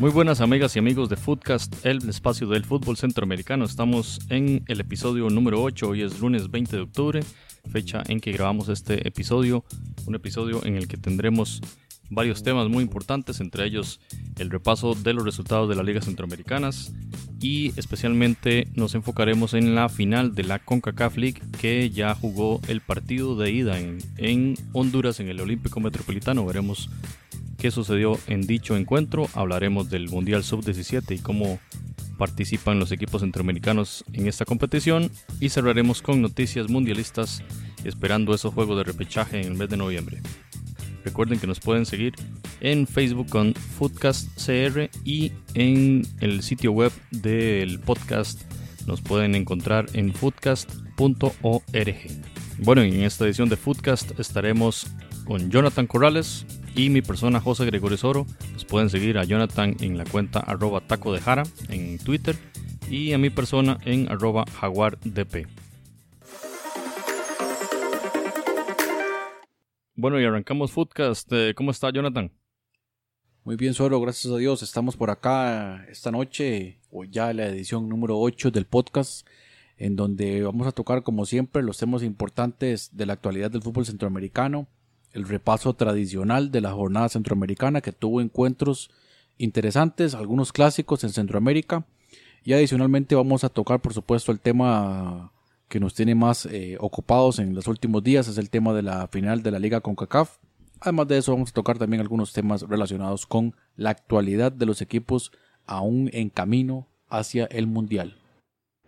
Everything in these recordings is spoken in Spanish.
Muy buenas amigas y amigos de Footcast, el espacio del fútbol centroamericano. Estamos en el episodio número 8, hoy es lunes 20 de octubre, fecha en que grabamos este episodio, un episodio en el que tendremos varios temas muy importantes, entre ellos el repaso de los resultados de las ligas centroamericanas y especialmente nos enfocaremos en la final de la CONCACAF League que ya jugó el partido de ida en, Honduras en el Olímpico Metropolitano. Veremos qué sucedió en dicho encuentro, hablaremos del Mundial Sub-17 y cómo participan los equipos centroamericanos en esta competición y cerraremos con noticias mundialistas esperando esos juegos de repechaje en el mes de noviembre. Recuerden que nos pueden seguir en Facebook con Foodcast CR y en el sitio web del podcast nos pueden encontrar en foodcast.org. Bueno, en esta edición de Foodcast estaremos con Jonathan Corrales y mi persona José Gregorio Soro. Nos pueden seguir a Jonathan en la cuenta arroba taco de jara en Twitter y a mi persona en arroba jaguardp. Bueno, y arrancamos Foodcast. Eh, ¿Cómo está Jonathan? Muy bien, Suero, gracias a Dios. Estamos por acá esta noche, o ya la edición número 8 del podcast, en donde vamos a tocar, como siempre, los temas importantes de la actualidad del fútbol centroamericano, el repaso tradicional de la jornada centroamericana que tuvo encuentros interesantes, algunos clásicos en Centroamérica, y adicionalmente vamos a tocar, por supuesto, el tema que nos tiene más eh, ocupados en los últimos días es el tema de la final de la liga con CACAF. Además de eso vamos a tocar también algunos temas relacionados con la actualidad de los equipos aún en camino hacia el Mundial.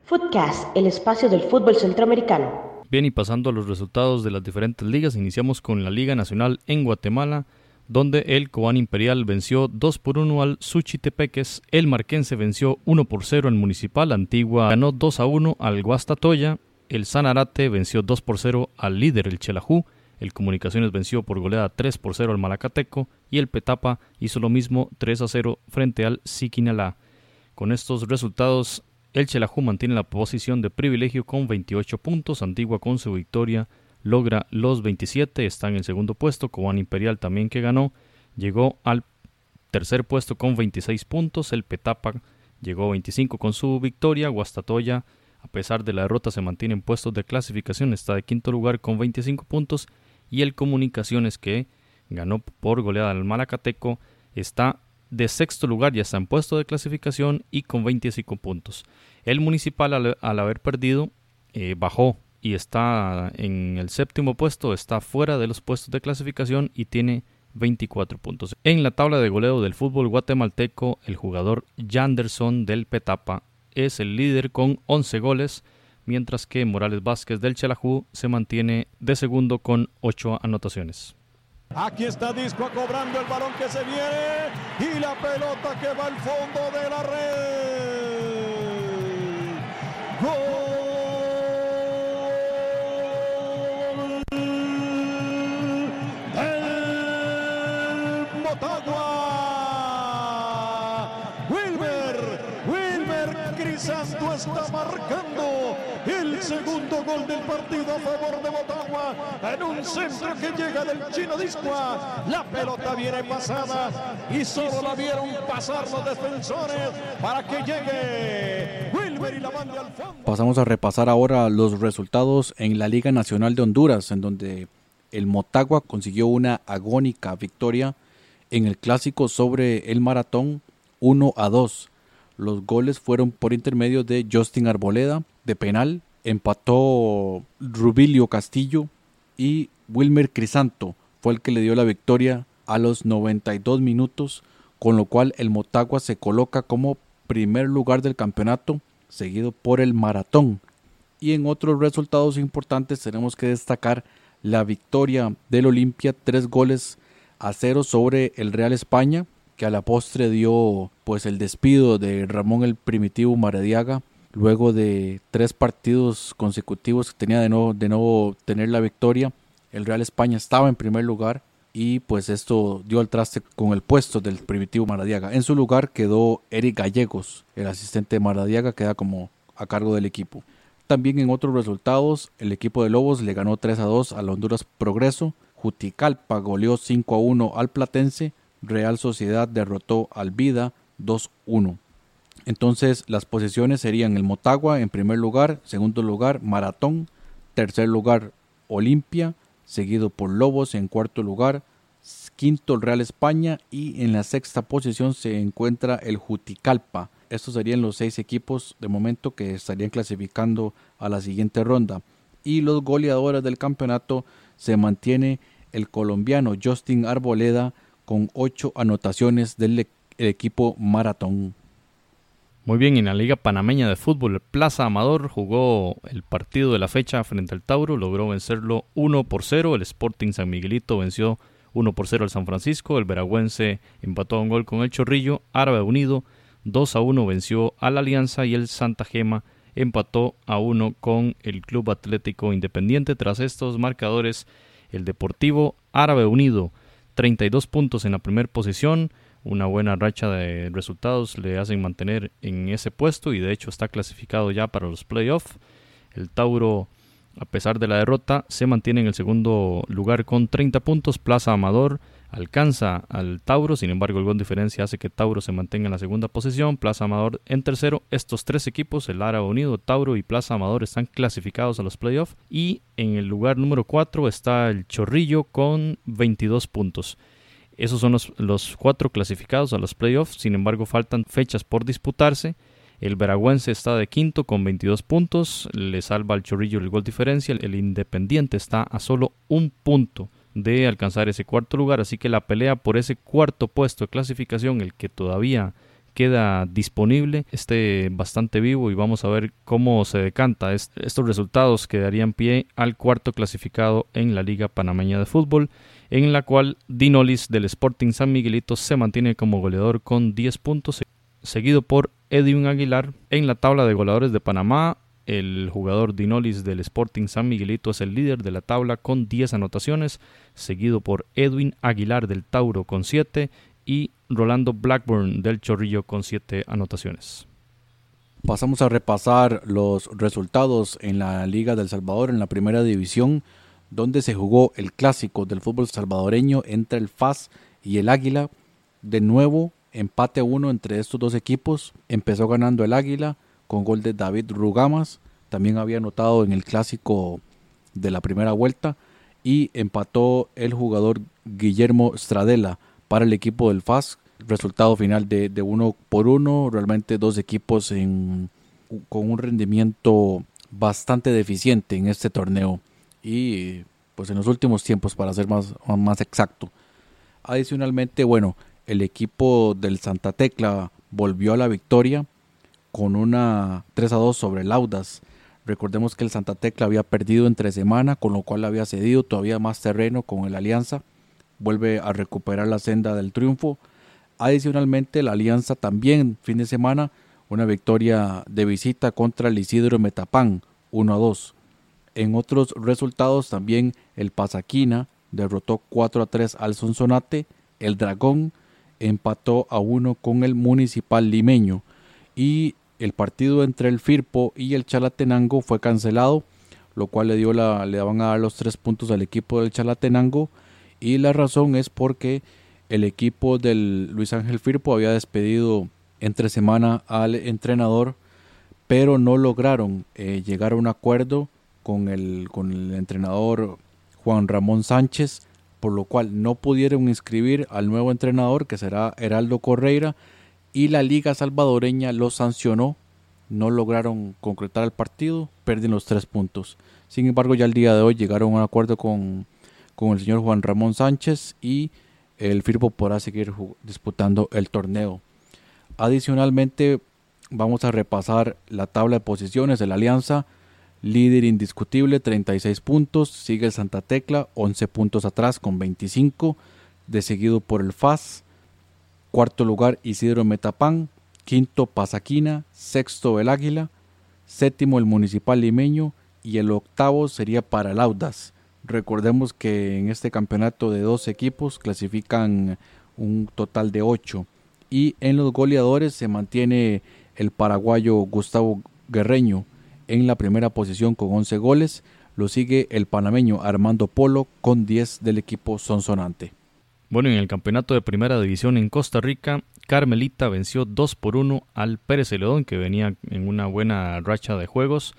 Footcast, el espacio del fútbol centroamericano. Bien, y pasando a los resultados de las diferentes ligas, iniciamos con la Liga Nacional en Guatemala, donde el Cobán Imperial venció 2 por 1 al Suchitepeques, el Marquense venció 1 por 0 al Municipal Antigua, ganó 2 a 1 al Guastatoya, el Sanarate venció 2 por 0 al líder, el Chelajú. El Comunicaciones venció por goleada 3 por 0 al Malacateco. Y el Petapa hizo lo mismo 3 a 0 frente al Siquinalá. Con estos resultados, el Chelajú mantiene la posición de privilegio con 28 puntos. Antigua con su victoria logra los 27. Está en el segundo puesto. Cobán Imperial también que ganó. Llegó al tercer puesto con 26 puntos. El Petapa llegó a 25 con su victoria. Guastatoya a pesar de la derrota se mantiene en puestos de clasificación, está de quinto lugar con 25 puntos y el Comunicaciones que ganó por goleada al Malacateco está de sexto lugar, ya está en puesto de clasificación y con 25 puntos. El Municipal al, haber perdido eh, bajó y está en el séptimo puesto, está fuera de los puestos de clasificación y tiene 24 puntos. En la tabla de goleo del fútbol guatemalteco, el jugador Janderson del Petapa es el líder con 11 goles, mientras que Morales Vázquez del Chelajú se mantiene de segundo con 8 anotaciones. Aquí está Disco cobrando el balón que se viene y la pelota que va al fondo de la red. ¡Gol! Motagua. Santo está marcando gol del partido a favor de Botagua en un centro que llega del chino Discoa. La pelota viene pasada y solo la vieron pasar los defensores para que llegue Wilmer y la mande al fondo. Pasamos a repasar ahora los resultados en la Liga Nacional de Honduras, en donde el Motagua consiguió una agónica victoria en el clásico sobre el Maratón 1 a 2 los goles fueron por intermedio de Justin Arboleda de penal, empató Rubilio Castillo y Wilmer Crisanto fue el que le dio la victoria a los 92 minutos, con lo cual el Motagua se coloca como primer lugar del campeonato, seguido por el Maratón. Y en otros resultados importantes tenemos que destacar la victoria del Olimpia, tres goles a cero sobre el Real España, que a la postre dio pues el despido de Ramón el Primitivo Maradiaga luego de tres partidos consecutivos que tenía de no, de tener la victoria. El Real España estaba en primer lugar y pues esto dio al traste con el puesto del primitivo Maradiaga. En su lugar quedó Eric Gallegos, el asistente de Maradiaga, queda como a cargo del equipo. También en otros resultados, el equipo de Lobos le ganó 3 a 2 a la Honduras Progreso, Juticalpa goleó 5 a 1 al Platense, Real Sociedad derrotó al Vida 2 1. Entonces las posiciones serían el Motagua en primer lugar, segundo lugar Maratón, tercer lugar Olimpia, seguido por Lobos en cuarto lugar, quinto el Real España y en la sexta posición se encuentra el Juticalpa. Estos serían los seis equipos de momento que estarían clasificando a la siguiente ronda. Y los goleadores del campeonato se mantiene el colombiano Justin Arboleda con ocho anotaciones del e-, equipo Maratón. Muy bien, en la Liga Panameña de Fútbol, Plaza Amador jugó el partido de la fecha frente al Tauro, logró vencerlo 1 por 0. El Sporting San Miguelito venció 1 por 0 al San Francisco. El Veragüense empató a un gol con el Chorrillo. Árabe Unido 2 a 1 venció a la Alianza y el Santa Gema empató a 1 con el Club Atlético Independiente. Tras estos marcadores, el Deportivo Árabe Unido 32 puntos en la primera posición una buena racha de resultados le hacen mantener en ese puesto y de hecho está clasificado ya para los playoffs. El Tauro, a pesar de la derrota, se mantiene en el segundo lugar con 30 puntos. Plaza Amador alcanza al Tauro, sin embargo el gol diferencia hace que Tauro se mantenga en la segunda posición. Plaza Amador en tercero. Estos tres equipos, el Árabe Unido, Tauro y Plaza Amador, están clasificados a los playoffs. Y en el lugar número 4 está el Chorrillo con 22 puntos. Esos son los, cuatro clasificados a los playoffs, sin embargo faltan fechas por disputarse. El Veragüense está de quinto con 22 puntos, le salva al Chorrillo el gol diferencial. El Independiente está a solo un punto de alcanzar ese cuarto lugar, así que la pelea por ese cuarto puesto de clasificación, el que todavía queda disponible, esté bastante vivo y vamos a ver cómo se decanta. Estos resultados que darían pie al cuarto clasificado en la Liga Panameña de Fútbol en la cual Dinolis del Sporting San Miguelito se mantiene como goleador con 10 puntos, seguido por Edwin Aguilar. En la tabla de goleadores de Panamá, el jugador Dinolis del Sporting San Miguelito es el líder de la tabla con 10 anotaciones, seguido por Edwin Aguilar del Tauro con 7 y Rolando Blackburn del Chorrillo con 7 anotaciones. Pasamos a repasar los resultados en la Liga del Salvador en la primera división donde se jugó el clásico del fútbol salvadoreño entre el FAS y el Águila. De nuevo, empate a uno entre estos dos equipos. Empezó ganando el Águila con gol de David Rugamas. También había anotado en el clásico de la primera vuelta. Y empató el jugador Guillermo Stradella para el equipo del FAS. Resultado final de, uno por uno. Realmente dos equipos con un rendimiento bastante deficiente en este torneo y pues en los últimos tiempos para ser más, más exacto. Adicionalmente, bueno, el equipo del Santa Tecla volvió a la victoria con una 3 a 2 sobre el Audas. Recordemos que el Santa Tecla había perdido entre semana, con lo cual había cedido todavía más terreno con el Alianza. Vuelve a recuperar la senda del triunfo. Adicionalmente, la Alianza también, fin de semana, una victoria de visita contra el Isidro Metapán, 1 a 2. En otros resultados también el Pasaquina derrotó 4 a 3 al Sonsonate, el Dragón empató a 1 con el Municipal Limeño y el partido entre el Firpo y el Chalatenango fue cancelado, lo cual le dio la, le a dar los tres puntos al equipo del Chalatenango y la razón es porque el equipo del Luis Ángel Firpo había despedido entre semana al entrenador, pero no lograron eh, llegar a un acuerdo con el, con el entrenador Juan Ramón Sánchez, por lo cual no pudieron inscribir al nuevo entrenador que será Heraldo Correira y la Liga Salvadoreña lo sancionó, no lograron concretar el partido, pierden los tres puntos. Sin embargo, ya el día de hoy llegaron a un acuerdo con, con el señor Juan Ramón Sánchez y el Firpo podrá seguir disputando el torneo. Adicionalmente, vamos a repasar la tabla de posiciones de la Alianza Líder indiscutible, 36 puntos. Sigue el Santa Tecla, 11 puntos atrás con 25. De seguido por el FAS. Cuarto lugar, Isidro Metapán. Quinto, Pasaquina. Sexto, el Águila. séptimo el Municipal Limeño y el octavo sería para el Audas. Recordemos que en este campeonato de dos equipos clasifican un total de ocho y en los goleadores se mantiene el paraguayo Gustavo Guerreño en la primera posición con 11 goles, lo sigue el panameño Armando Polo con 10 del equipo Sonsonante. Bueno, en el campeonato de primera división en Costa Rica, Carmelita venció 2 por 1 al Pérez Celedón, que venía en una buena racha de juegos.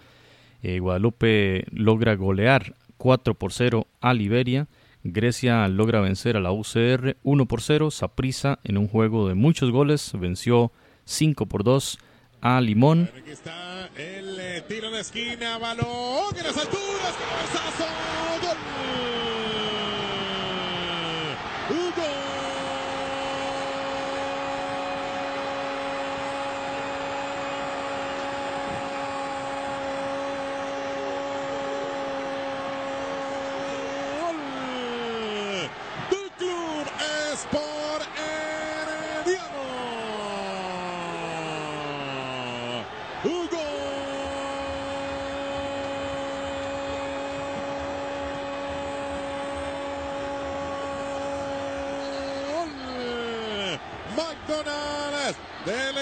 Eh, Guadalupe logra golear 4 por 0 a Liberia. Grecia logra vencer a la UCR 1 por 0. Saprisa en un juego de muchos goles venció 5 por 2 a Limón. Aquí está el eh, tiro de esquina, balón en las alturas, cabezazo, gol. del Club Sport Herediano. Hugo. McDonald's del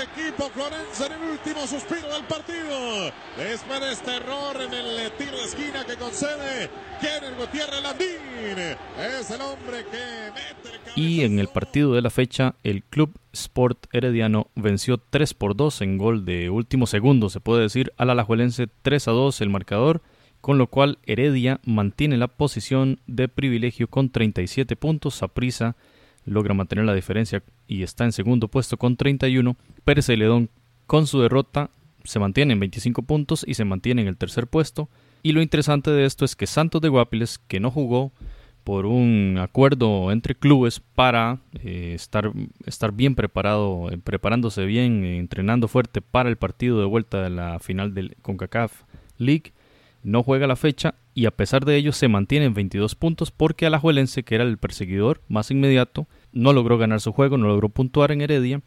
equipo en el último suspiro del partido. Después de este error en el tiro de esquina que concede Kenneth Gutiérrez Landín. Es el hombre que mete el Y en el partido de la fecha, el Club Sport Herediano venció 3 por 2 en gol de último segundo, se puede decir, al Alajuelense 3 a 2 el marcador, con lo cual Heredia mantiene la posición de privilegio con 37 puntos. Saprisa logra mantener la diferencia y está en segundo puesto con 31. Pérez Celedón con su derrota se mantiene en 25 puntos y se mantiene en el tercer puesto. Y lo interesante de esto es que Santos de Guapiles, que no jugó por un acuerdo entre clubes para eh, estar, estar bien preparado, eh, preparándose bien, eh, entrenando fuerte para el partido de vuelta de la final del CONCACAF League, no juega la fecha y a pesar de ello se mantiene en 22 puntos porque Alajuelense, que era el perseguidor más inmediato, no logró ganar su juego, no logró puntuar en Heredia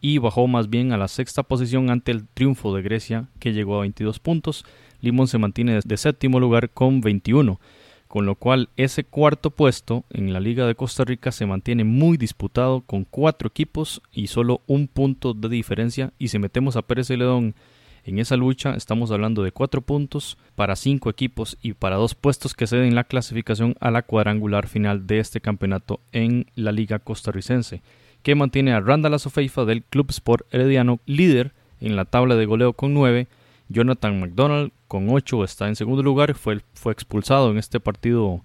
y bajó más bien a la sexta posición ante el triunfo de Grecia que llegó a 22 puntos. Limón se mantiene de séptimo lugar con 21, con lo cual ese cuarto puesto en la Liga de Costa Rica se mantiene muy disputado con cuatro equipos y solo un punto de diferencia y si metemos a Pérez Celedón en esa lucha estamos hablando de cuatro puntos para cinco equipos y para dos puestos que ceden la clasificación a la cuadrangular final de este campeonato en la Liga Costarricense, que mantiene a Randall Azofeifa del Club Sport Herediano líder en la tabla de goleo con nueve. Jonathan McDonald con ocho está en segundo lugar, fue, fue expulsado en este partido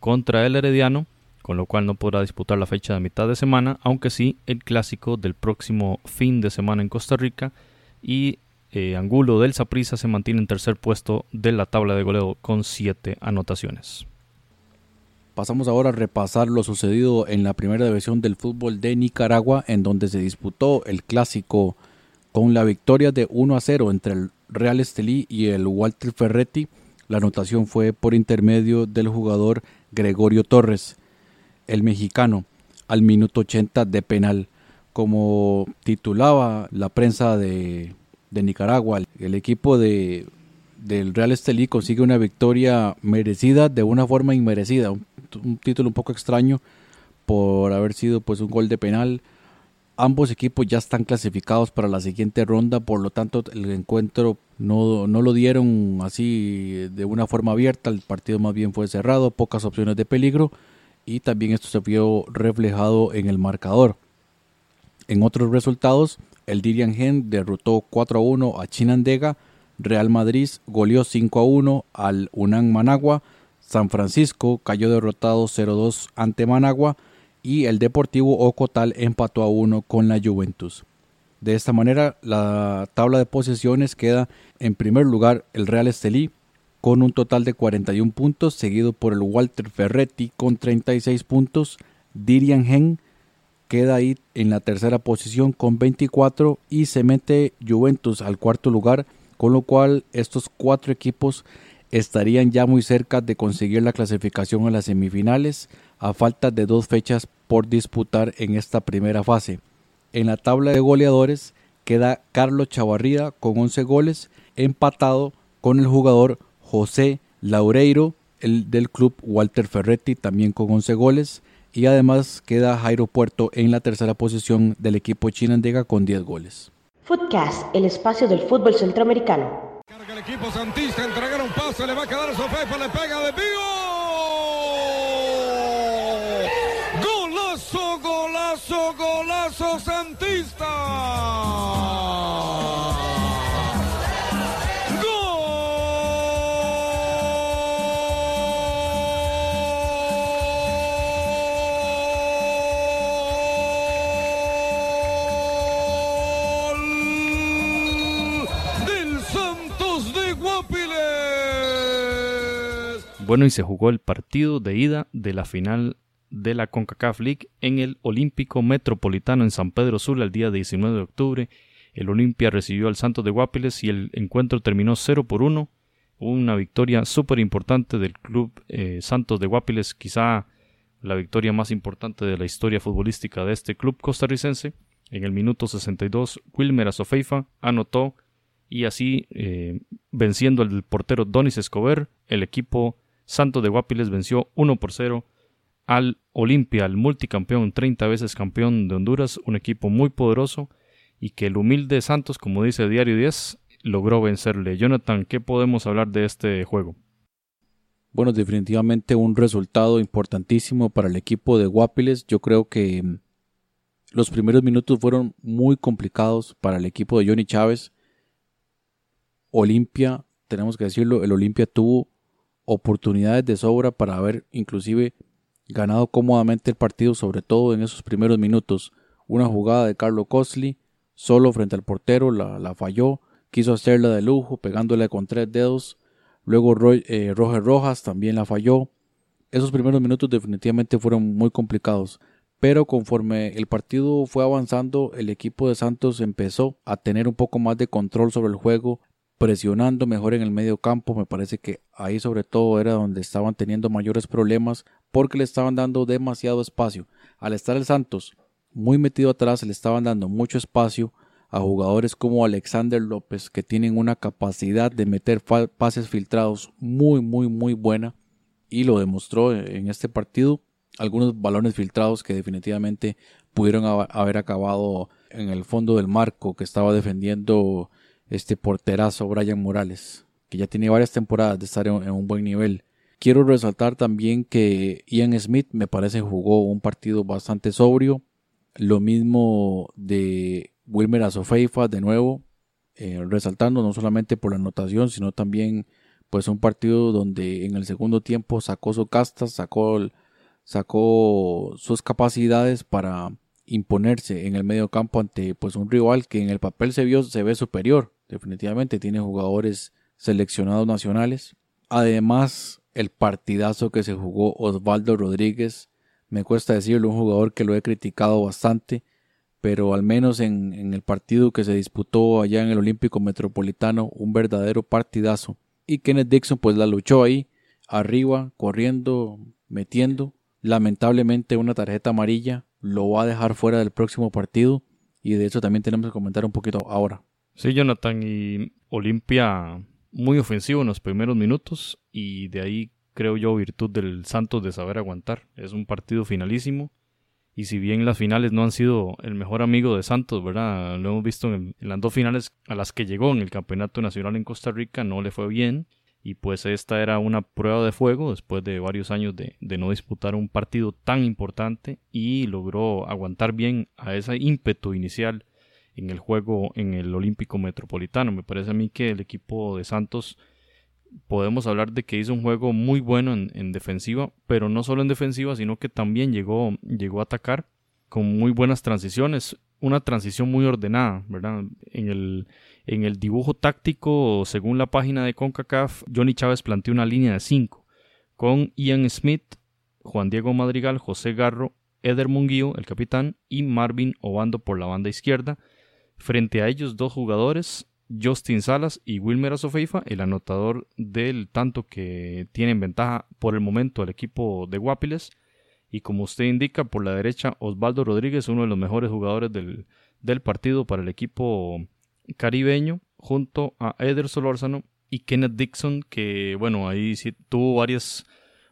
contra el Herediano, con lo cual no podrá disputar la fecha de mitad de semana, aunque sí el clásico del próximo fin de semana en Costa Rica y eh, Angulo del Saprissa se mantiene en tercer puesto de la tabla de goleo con siete anotaciones. Pasamos ahora a repasar lo sucedido en la primera división del fútbol de Nicaragua, en donde se disputó el clásico con la victoria de 1 a 0 entre el Real Estelí y el Walter Ferretti. La anotación fue por intermedio del jugador Gregorio Torres, el mexicano, al minuto 80 de penal. Como titulaba la prensa de, de Nicaragua, el equipo de, del Real Estelí consigue una victoria merecida de una forma inmerecida, un, un, título un poco extraño por haber sido pues un gol de penal. Ambos equipos ya están clasificados para la siguiente ronda, por lo tanto el encuentro no, no lo dieron así de una forma abierta, el partido más bien fue cerrado, pocas opciones de peligro y también esto se vio reflejado en el marcador. En otros resultados, el Dirian Gen derrotó 4 a 1 a Chinandega, Real Madrid goleó 5 a 1 al Unán Managua, San Francisco cayó derrotado 0-2 ante Managua. Y el Deportivo Ocotal empató a 1 con la Juventus. De esta manera, la tabla de posiciones queda en primer lugar el Real Estelí con un total de 41 puntos, seguido por el Walter Ferretti con 36 puntos, Dirian Gen queda ahí en la tercera posición con 24 y se mete Juventus al cuarto lugar, con lo cual estos cuatro equipos estarían ya muy cerca de conseguir la clasificación a las semifinales a falta de dos fechas por disputar en esta primera fase. En la tabla de goleadores queda Carlos Chavarría con 11 goles empatado con el jugador José Laureiro el del club Walter Ferretti, también con 11 goles. Y además queda Jairo Puerto en la tercera posición del equipo chinandega con 10 goles. Footcast, el espacio del fútbol centroamericano. Carga el equipo Santista, entregar un pase, le va a quedar a Sofefa, le pega de vivo. Bueno, y se jugó el partido de ida de la final de la CONCACAF League en el Olímpico Metropolitano en San Pedro Sula el día 19 de octubre. El Olimpia recibió al Santos de Guapiles y el encuentro terminó 0 por 1. Una victoria súper importante del club eh, Santos de Guapiles, quizá la victoria más importante de la historia futbolística de este club costarricense. En el minuto 62, Wilmer Azofeifa anotó y así, eh, venciendo al portero Donis Escobar, el equipo Santos de Guapiles venció 1 por 0 al Olimpia, el multicampeón, 30 veces campeón de Honduras, un equipo muy poderoso y que el humilde Santos, como dice Diario 10, logró vencerle. Jonathan, ¿qué podemos hablar de este juego? Bueno, definitivamente un resultado importantísimo para el equipo de Guapiles. Yo creo que mm, los primeros minutos fueron muy complicados para el equipo de Johnny Chávez. Olimpia, tenemos que decirlo, el Olimpia tuvo oportunidades de sobra para haber inclusive ganado cómodamente el partido, sobre todo en esos primeros minutos. Una jugada de Carlos Cosli, solo frente al portero, la, falló, quiso hacerla de lujo, pegándole con tres dedos. Luego eh, Roger Rojas también la falló. Esos primeros minutos definitivamente fueron muy complicados. Pero conforme el partido fue avanzando, el equipo de Santos empezó a tener un poco más de control sobre el juego, presionando mejor en el medio campo. Me parece que ahí sobre todo era donde estaban teniendo mayores problemas porque le estaban dando demasiado espacio. Al estar el Santos muy metido atrás, le estaban dando mucho espacio a jugadores como Alexander López que tienen una capacidad de meter pases filtrados muy muy muy buena y lo demostró en este partido. Algunos balones filtrados que definitivamente pudieron haber acabado en el fondo del marco que estaba defendiendo este porterazo Brian Morales, que ya tiene varias temporadas de estar en, un buen nivel. Quiero resaltar también que Ian Smith me parece jugó un partido bastante sobrio. Lo mismo de Wilmer Azofeifa, de nuevo, eh, resaltando no solamente por la anotación, sino también pues un partido donde en el segundo tiempo sacó su casta, sacó, sacó sus capacidades para imponerse en el medio campo ante pues un rival que en el papel se vio se ve superior definitivamente tiene jugadores seleccionados nacionales. Además, el partidazo que se jugó Osvaldo Rodríguez, me cuesta decirlo, un jugador que lo he criticado bastante, pero al menos en, el partido que se disputó allá en el Olímpico Metropolitano, un verdadero partidazo. Y Kenneth Dixon pues la luchó ahí, arriba, corriendo, metiendo. Lamentablemente una tarjeta amarilla lo va a dejar fuera del próximo partido y de eso también tenemos que comentar un poquito ahora. Sí, Jonathan, y Olimpia muy ofensivo en los primeros minutos y de ahí creo yo virtud del Santos de saber aguantar. Es un partido finalísimo y si bien las finales no han sido el mejor amigo de Santos, ¿verdad? Lo hemos visto en, las dos finales a las que llegó en el Campeonato Nacional en Costa Rica, no le fue bien y pues esta era una prueba de fuego después de varios años de, no disputar un partido tan importante y logró aguantar bien a ese ímpetu inicial en el juego en el Olímpico Metropolitano. Me parece a mí que el equipo de Santos podemos hablar de que hizo un juego muy bueno en, defensiva, pero no solo en defensiva, sino que también llegó, llegó a atacar con muy buenas transiciones, una transición muy ordenada, ¿verdad? En el, en el dibujo táctico, según la página de CONCACAF, Johnny Chávez planteó una línea de 5 con Ian Smith, Juan Diego Madrigal, José Garro, Eder Munguío, el capitán, y Marvin Obando por la banda izquierda, Frente a ellos dos jugadores, Justin Salas y Wilmer Azofeifa, el anotador del tanto que tienen ventaja por el momento el equipo de Guapiles. Y como usted indica, por la derecha, Osvaldo Rodríguez, uno de los mejores jugadores del, del partido para el equipo caribeño, junto a Eder Solórzano y Kenneth Dixon, que bueno, ahí sí tuvo varias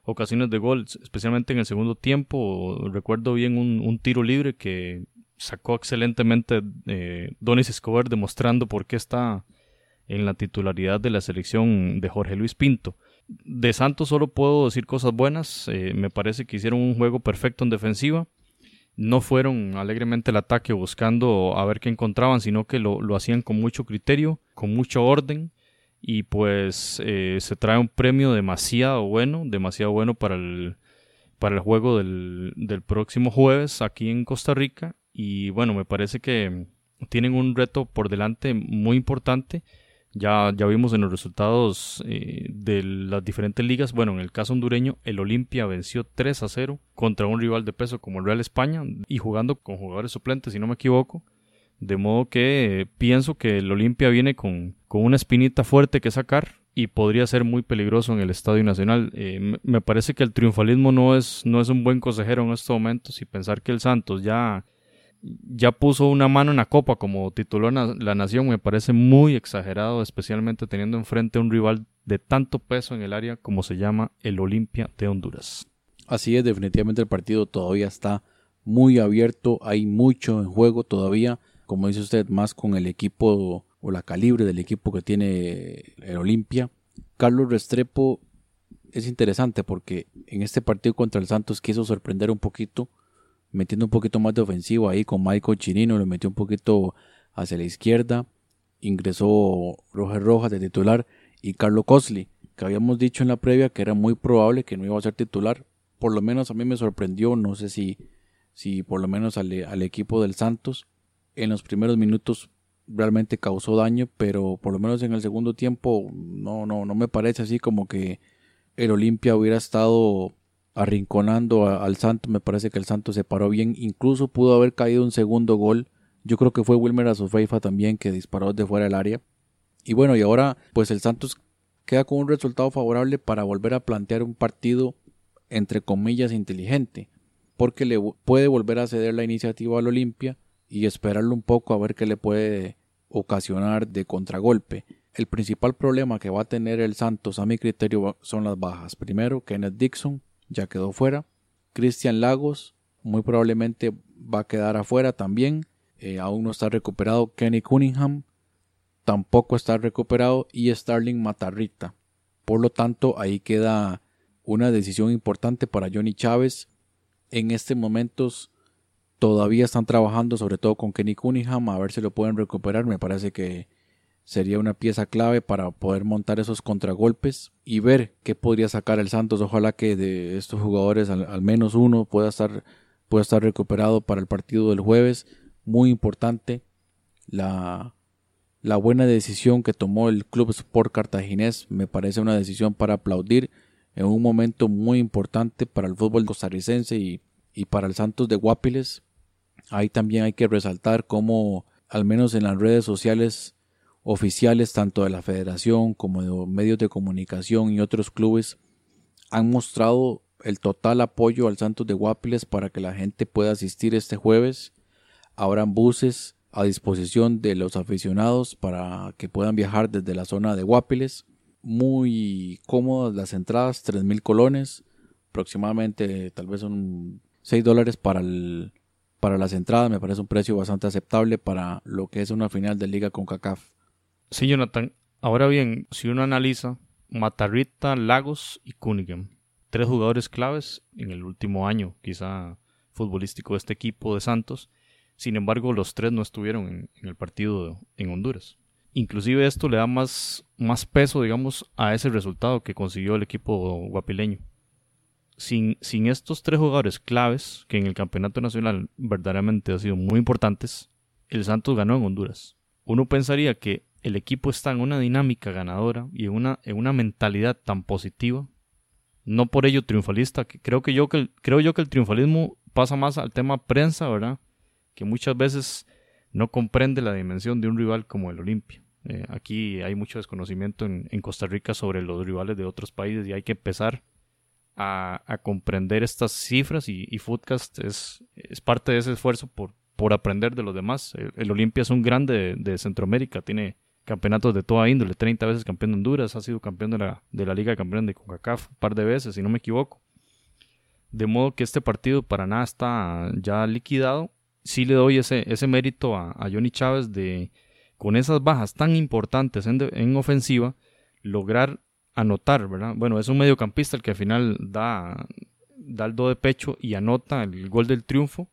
ocasiones de gol, especialmente en el segundo tiempo. Recuerdo bien un, tiro libre que sacó excelentemente eh, Donis Escobar, demostrando por qué está en la titularidad de la selección de Jorge Luis Pinto. De Santos solo puedo decir cosas buenas. Eh, me parece que hicieron un juego perfecto en defensiva. No fueron alegremente el ataque buscando a ver qué encontraban, sino que lo, lo hacían con mucho criterio, con mucho orden y pues eh, se trae un premio demasiado bueno, demasiado bueno para el, para el juego del, del, próximo jueves aquí en Costa Rica y bueno, me parece que tienen un reto por delante muy importante. Ya, ya vimos en los resultados eh, de las diferentes ligas. Bueno, en el caso hondureño, el Olimpia venció 3 a 0 contra un rival de peso como el Real España y jugando con jugadores suplentes, si no me equivoco. De modo que pienso que el Olimpia viene con, con, una espinita fuerte que sacar y podría ser muy peligroso en el Estadio Nacional. Eh, me parece que el triunfalismo no es, no es un buen consejero en estos momentos y pensar que el Santos ya, ya puso una mano en la copa como tituló la nación me parece muy exagerado, especialmente teniendo enfrente a un rival de tanto peso en el área como se llama el Olimpia de Honduras. Así es, definitivamente el partido todavía está muy abierto, hay mucho en juego todavía como dice usted, más con el equipo o la calibre del equipo que tiene el Olimpia. Carlos Restrepo es interesante porque en este partido contra el Santos quiso sorprender un poquito, metiendo un poquito más de ofensivo ahí con Michael Chirino, lo metió un poquito hacia la izquierda, ingresó Roger Rojas de titular y Carlos Cosley, que habíamos dicho en la previa que era muy probable que no iba a ser titular, por lo menos a mí me sorprendió, no sé si, si por lo menos al, al equipo del Santos, en los primeros minutos realmente causó daño, pero por lo menos en el segundo tiempo no, no, no me parece así como que el Olimpia hubiera estado arrinconando al Santos, me parece que el Santos se paró bien, incluso pudo haber caído un segundo gol, yo creo que fue Wilmer Azufeifa también que disparó desde fuera del área, y bueno, y ahora pues el Santos queda con un resultado favorable para volver a plantear un partido entre comillas inteligente, porque le puede volver a ceder la iniciativa al Olimpia, y esperarlo un poco a ver qué le puede ocasionar de contragolpe. El principal problema que va a tener el Santos a mi criterio son las bajas. Primero, Kenneth Dixon ya quedó fuera. Christian Lagos muy probablemente va a quedar afuera también. Eh, aún no está recuperado. Kenny Cunningham tampoco está recuperado. Y Starling Matarrita. Por lo tanto, ahí queda una decisión importante para Johnny Chávez. En este momento Todavía están trabajando sobre todo con Kenny Cunningham a ver si lo pueden recuperar. Me parece que sería una pieza clave para poder montar esos contragolpes y ver qué podría sacar el Santos. Ojalá que de estos jugadores al, menos uno pueda estar, pueda estar recuperado para el partido del jueves. Muy importante la, la buena decisión que tomó el Club Sport Cartaginés. Me parece una decisión para aplaudir en un momento muy importante para el fútbol costarricense y, y para el Santos de Guapiles Ahí también hay que resaltar cómo, al menos en las redes sociales oficiales, tanto de la federación como de medios de comunicación y otros clubes, han mostrado el total apoyo al Santos de Guapiles para que la gente pueda asistir este jueves. Habrán buses a disposición de los aficionados para que puedan viajar desde la zona de Guapiles. Muy cómodas las entradas, 3.000 colones, aproximadamente tal vez son 6 dólares para para las entradas me parece un precio bastante aceptable para lo que es una final de liga con CACAF. Sí, Jonathan. Ahora bien, si uno analiza Matarrita, Lagos y Cunningham, tres jugadores claves en el último año, quizá futbolístico de este equipo de Santos. Sin embargo, los tres no estuvieron en, el partido en Honduras. Inclusive esto le da más, más peso, digamos, a ese resultado que consiguió el equipo guapileño sin, sin estos tres jugadores claves, que en el campeonato nacional verdaderamente han sido muy importantes, el Santos ganó en Honduras. Uno pensaría que el equipo está en una dinámica ganadora y en una, en una mentalidad tan positiva, no por ello triunfalista, creo, que yo que creo yo que el triunfalismo pasa más al tema prensa, ¿verdad? Que muchas veces no comprende la dimensión de un rival como el Olimpia. Eh, aquí hay mucho desconocimiento en, en, Costa Rica sobre los rivales de otros países y hay que empezar a, comprender estas cifras y, Foodcast es, es, parte de ese esfuerzo por, por aprender de los demás. El, Olimpia es un grande de, Centroamérica, tiene campeonatos de toda índole, 30 veces campeón de Honduras, ha sido campeón de la, de la Liga de Campeones de CONCACAF un par de veces, si no me equivoco. De modo que este partido para nada está ya liquidado. Sí le doy ese, ese mérito a, Johnny Chávez de, con esas bajas tan importantes en, en ofensiva, lograr anotar, ¿verdad? Bueno, es un mediocampista el que al final da, da el do de pecho y anota el gol del triunfo.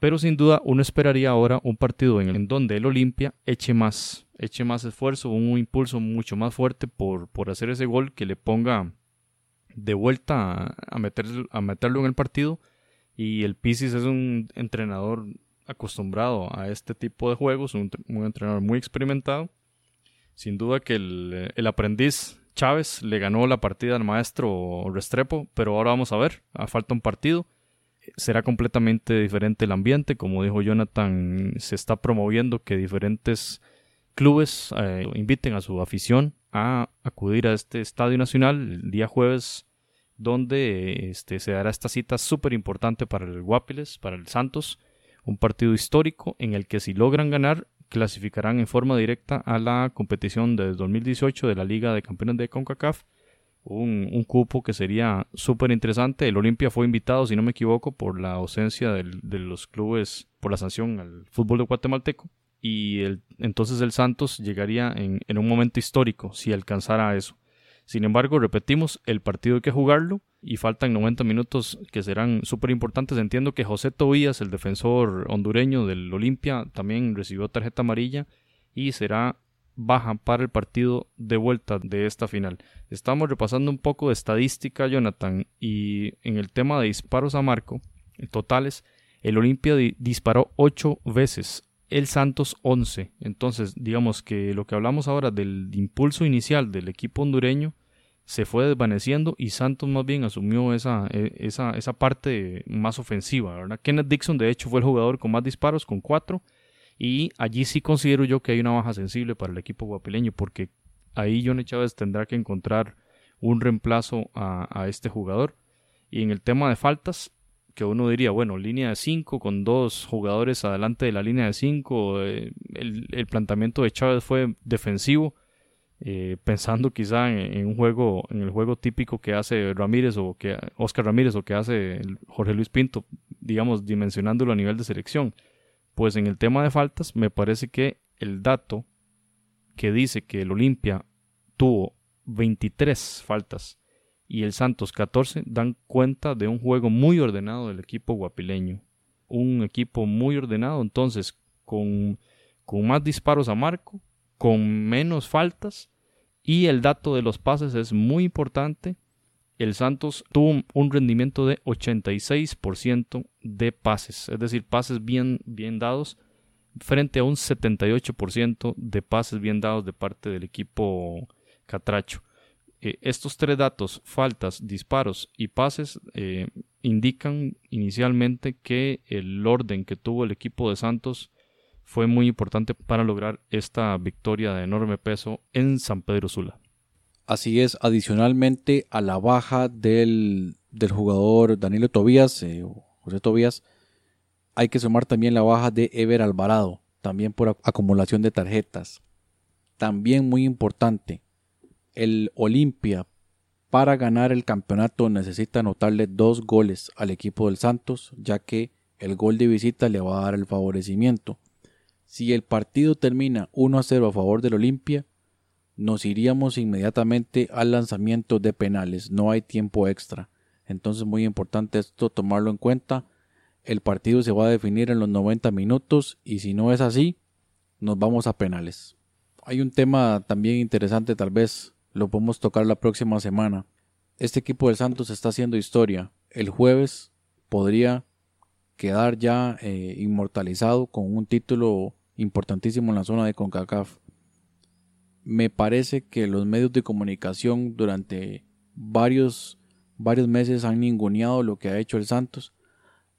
Pero sin duda uno esperaría ahora un partido en, el, donde el Olimpia eche más, eche más esfuerzo, un impulso mucho más fuerte por, por hacer ese gol que le ponga de vuelta a, meter, a meterlo en el partido. Y el Pisis es un entrenador acostumbrado a este tipo de juegos, un, entrenador muy experimentado. Sin duda que el, el aprendiz Chávez le ganó la partida al maestro Restrepo, pero ahora vamos a ver, falta un partido. Será completamente diferente el ambiente, como dijo Jonathan, se está promoviendo que diferentes clubes eh, inviten a su afición a acudir a este Estadio Nacional el día jueves, donde este, se dará esta cita súper importante para el Guapiles, para el Santos, un partido histórico en el que si logran ganar clasificarán en forma directa a la competición de 2018 de la Liga de Campeones de CONCACAF. Un, cupo que sería súper interesante. El Olimpia fue invitado, si no me equivoco, por la ausencia de los clubes, por la sanción al fútbol de guatemalteco. Y el, entonces el Santos llegaría en, en un momento histórico si alcanzara eso. Sin embargo, repetimos, el partido hay que jugarlo y faltan 90 minutos que serán súper importantes. Entiendo que José Tobías, el defensor hondureño del Olimpia, también recibió tarjeta amarilla y será baja para el partido de vuelta de esta final. Estamos repasando un poco de estadística, Jonathan, y en el tema de disparos a marco, totales, el Olimpia disparó 8 veces, el Santos 11. Entonces, digamos que lo que hablamos ahora del impulso inicial del equipo hondureño, se fue desvaneciendo y Santos más bien asumió esa, e, esa, esa parte más ofensiva. ¿verdad? Kenneth Dixon de hecho fue el jugador con más disparos, con cuatro, y allí sí considero yo que hay una baja sensible para el equipo guapileño porque ahí Johnny Chávez tendrá que encontrar un reemplazo a, este jugador. Y en el tema de faltas, que uno diría, bueno, línea de cinco con dos jugadores adelante de la línea de cinco, eh, el, el planteamiento de Chávez fue defensivo eh, pensando quizá en, un juego, en el juego típico que hace Ramírez o que Oscar Ramírez o que hace Jorge Luis Pinto, digamos, dimensionándolo a nivel de selección. Pues en el tema de faltas, me parece que el dato que dice que el Olimpia tuvo 23 faltas y el Santos 14 dan cuenta de un juego muy ordenado del equipo guapileño. Un equipo muy ordenado, entonces, con, con más disparos a marco, con menos faltas y el dato de los pases es muy importante. El Santos tuvo un rendimiento de 86% de pases, es decir, pases bien, bien dados frente a un 78% de pases bien dados de parte del equipo Catracho. Eh, estos tres datos, faltas, disparos y pases, eh, indican inicialmente que el orden que tuvo el equipo de Santos fue muy importante para lograr esta victoria de enorme peso en San Pedro Sula. Así es, adicionalmente a la baja del, jugador Danilo Tobías, eh, José Tobías, hay que sumar también la baja de Ever Alvarado, también por acumulación de tarjetas. También muy importante, el Olimpia para ganar el campeonato necesita anotarle dos goles al equipo del Santos, ya que el gol de visita le va a dar el favorecimiento. Si el partido termina 1 a 0 a favor del Olimpia, nos iríamos inmediatamente al lanzamiento de penales. No hay tiempo extra. Entonces muy importante esto tomarlo en cuenta. El partido se va a definir en los 90 minutos y si no es así, nos vamos a penales. Hay un tema también interesante, tal vez lo podemos tocar la próxima semana. Este equipo del Santos está haciendo historia. El jueves podría quedar ya eh, inmortalizado con un título importantísimo en la zona de CONCACAF. Me parece que los medios de comunicación durante varios, varios meses han ninguneado lo que ha hecho el Santos.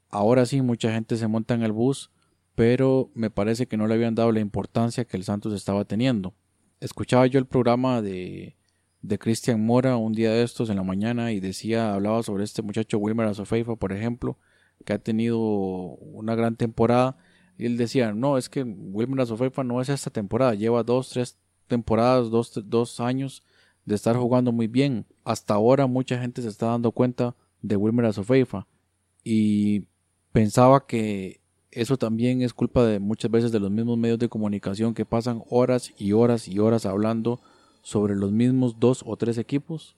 Ahora sí, mucha gente se monta en el bus, pero me parece que no le habían dado la importancia que el Santos estaba teniendo. Escuchaba yo el programa de, de Cristian Mora un día de estos en la mañana y decía, hablaba sobre este muchacho Wilmer Azofeifa, por ejemplo, que ha tenido una gran temporada Y él decía, no, es que Wilmer Azofeifa no es esta temporada, lleva dos, tres temporadas, dos, dos años de estar jugando muy bien. Hasta ahora mucha gente se está dando cuenta de Wilmer Azofeifa y pensaba que eso también es culpa de muchas veces de los mismos medios de comunicación que pasan horas y horas y horas hablando sobre los mismos dos o tres equipos,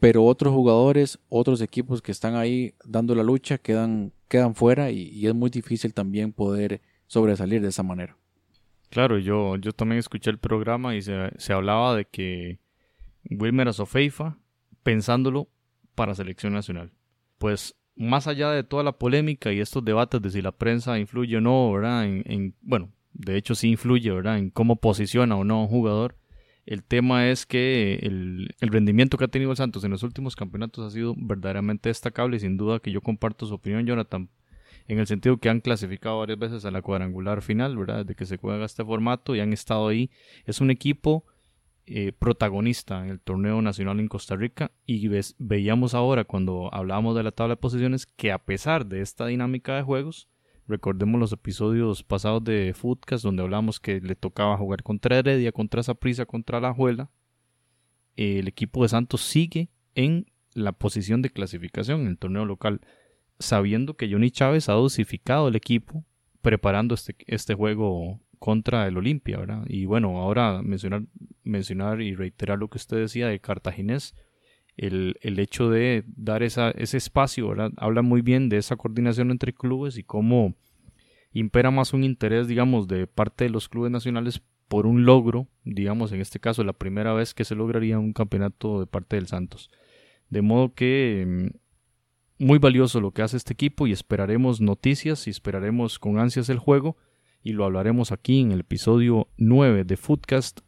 pero otros jugadores, otros equipos que están ahí dando la lucha quedan, quedan fuera y, es muy difícil también poder sobresalir de esa manera. Claro, yo, yo también escuché el programa y se, se hablaba de que Wilmer Azofeifa, pensándolo para selección nacional. Pues más allá de toda la polémica y estos debates de si la prensa influye o no, ¿verdad? En, bueno, de hecho sí influye, ¿verdad? En cómo posiciona o no a un jugador. El tema es que el, el, rendimiento que ha tenido el Santos en los últimos campeonatos ha sido verdaderamente destacable y sin duda que yo comparto su opinión, Jonathan, en el sentido que han clasificado varias veces a la cuadrangular final, ¿verdad? Desde que se juega este formato y han estado ahí. Es un equipo eh, protagonista en el torneo nacional en Costa Rica y veíamos ahora cuando hablábamos de la tabla de posiciones que a pesar de esta dinámica de juegos, recordemos los episodios pasados de Footcast donde hablamos que le tocaba jugar contra Heredia, contra Zaprisa, contra La Juela, el equipo de Santos sigue en la posición de clasificación en el torneo local, sabiendo que Johnny Chávez ha dosificado el equipo preparando este, este juego contra el Olimpia. Y bueno, ahora mencionar, mencionar y reiterar lo que usted decía de Cartaginés, el, el hecho de dar esa, ese espacio. Habla muy bien de esa coordinación entre clubes y cómo impera más un interés, digamos, de parte de los clubes nacionales por un logro, digamos, en este caso, la primera vez que se lograría un campeonato de parte del Santos. De modo que mm, muy valioso lo que hace este equipo y esperaremos noticias y esperaremos con ansias el juego y lo hablaremos aquí en el episodio 9 de Footcast.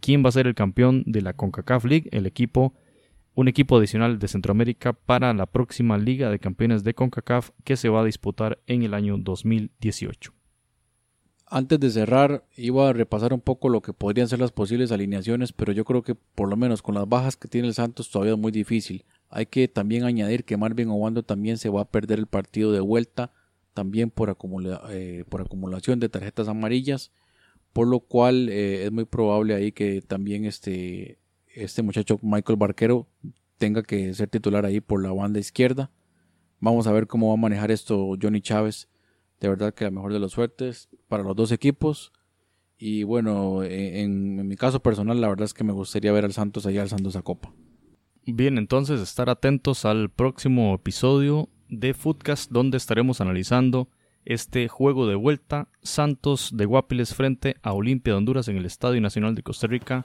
¿Quién va a ser el campeón de la CONCACAF League? El equipo, un equipo adicional de Centroamérica para la próxima Liga de Campeones de CONCACAF que se va a disputar en el año 2018. Antes de cerrar, iba a repasar un poco lo que podrían ser las posibles alineaciones, pero yo creo que por lo menos con las bajas que tiene el Santos todavía es muy difícil. Hay que también añadir que Marvin Obando también se va a perder el partido de vuelta también por, eh, por acumulación de tarjetas amarillas, por lo cual eh, es muy probable ahí que también este, este muchacho Michael Barquero tenga que ser titular ahí por la banda izquierda. Vamos a ver cómo va a manejar esto Johnny Chávez. De verdad que la mejor de las suertes para los dos equipos. Y bueno, e, en, mi caso personal, la verdad es que me gustaría ver al Santos allá alzando esa copa. Bien, entonces estar atentos al próximo episodio de Footcast donde estaremos analizando este juego de vuelta Santos de Guapiles frente a Olimpia de Honduras en el Estadio Nacional de Costa Rica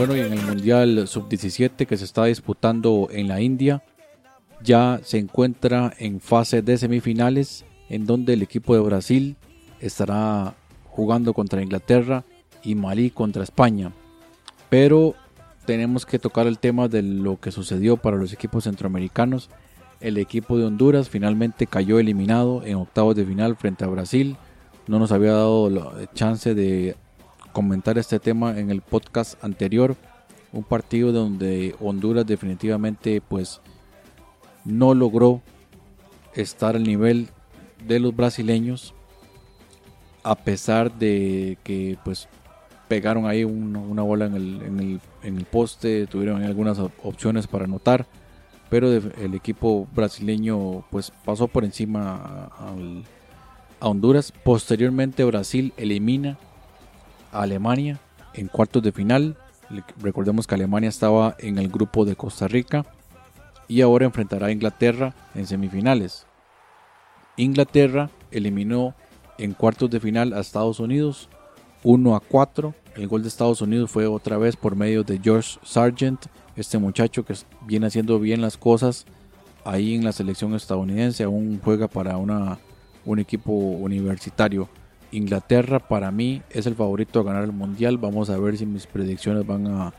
Bueno, y en el Mundial Sub-17 que se está disputando en la India, ya se encuentra en fase de semifinales, en donde el equipo de Brasil estará jugando contra Inglaterra y Malí contra España. Pero tenemos que tocar el tema de lo que sucedió para los equipos centroamericanos el equipo de Honduras finalmente cayó eliminado en octavos de final frente a Brasil. No nos había dado la chance de comentar este tema en el podcast anterior. Un partido donde Honduras definitivamente pues no logró estar al nivel de los brasileños a pesar de que pues pegaron ahí una bola en el, en, el, en el poste, tuvieron algunas opciones para anotar pero el equipo brasileño pues pasó por encima a, Honduras. Posteriormente Brasil elimina Alemania en cuartos de final. Recordemos que Alemania estaba en el grupo de Costa Rica y ahora enfrentará a Inglaterra en semifinales. Inglaterra eliminó en cuartos de final a Estados Unidos 1 a 4. El gol de Estados Unidos fue otra vez por medio de George Sargent este muchacho que viene haciendo bien las cosas ahí en la selección estadounidense, aún juega para una, un equipo universitario. Inglaterra para mí es el favorito a ganar el mundial. Vamos a ver si mis predicciones van a,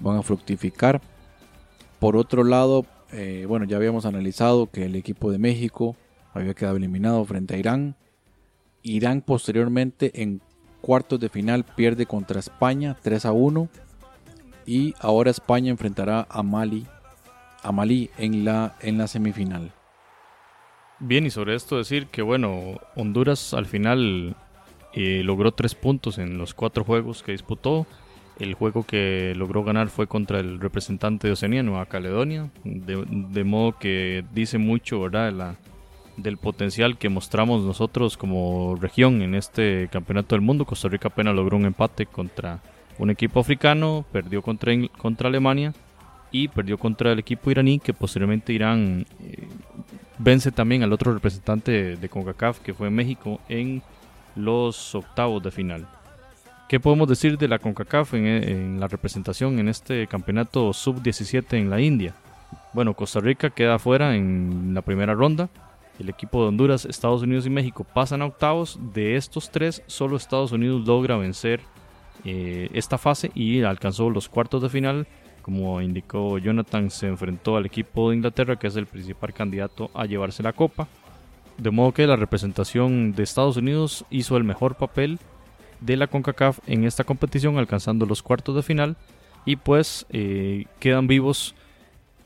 van a fructificar. Por otro lado, eh, bueno, ya habíamos analizado que el equipo de México había quedado eliminado frente a Irán. Irán posteriormente en cuartos de final pierde contra España 3 a 1 y ahora España enfrentará a Mali, a Malí en la, en la semifinal. Bien, y sobre esto decir que bueno, Honduras al final eh, logró tres puntos en los cuatro juegos que disputó. El juego que logró ganar fue contra el representante de Oceanía, Nueva Caledonia, de, modo que dice mucho ¿verdad? Del potencial que mostramos nosotros como región en este campeonato del mundo. Costa Rica apenas logró un empate contra un equipo africano, perdió contra, contra Alemania y perdió contra el equipo iraní, que posteriormente Irán eh, vence también al otro representante de CONCACAF, que fue México, en los octavos de final. ¿Qué podemos decir de la CONCACAF en, la representación en este campeonato sub-17 en la India? Bueno, Costa Rica queda fuera en la primera ronda. El equipo de Honduras, Estados Unidos y México pasan a octavos. De estos tres, solo Estados Unidos logra vencer eh, esta fase y alcanzó los cuartos de final. Como indicó Jonathan, se enfrentó al equipo de Inglaterra, que es el principal candidato a llevarse la copa. De modo que la representación de Estados Unidos hizo el mejor papel de la CONCACAF en esta competición, alcanzando los cuartos de final. Y pues eh, quedan vivos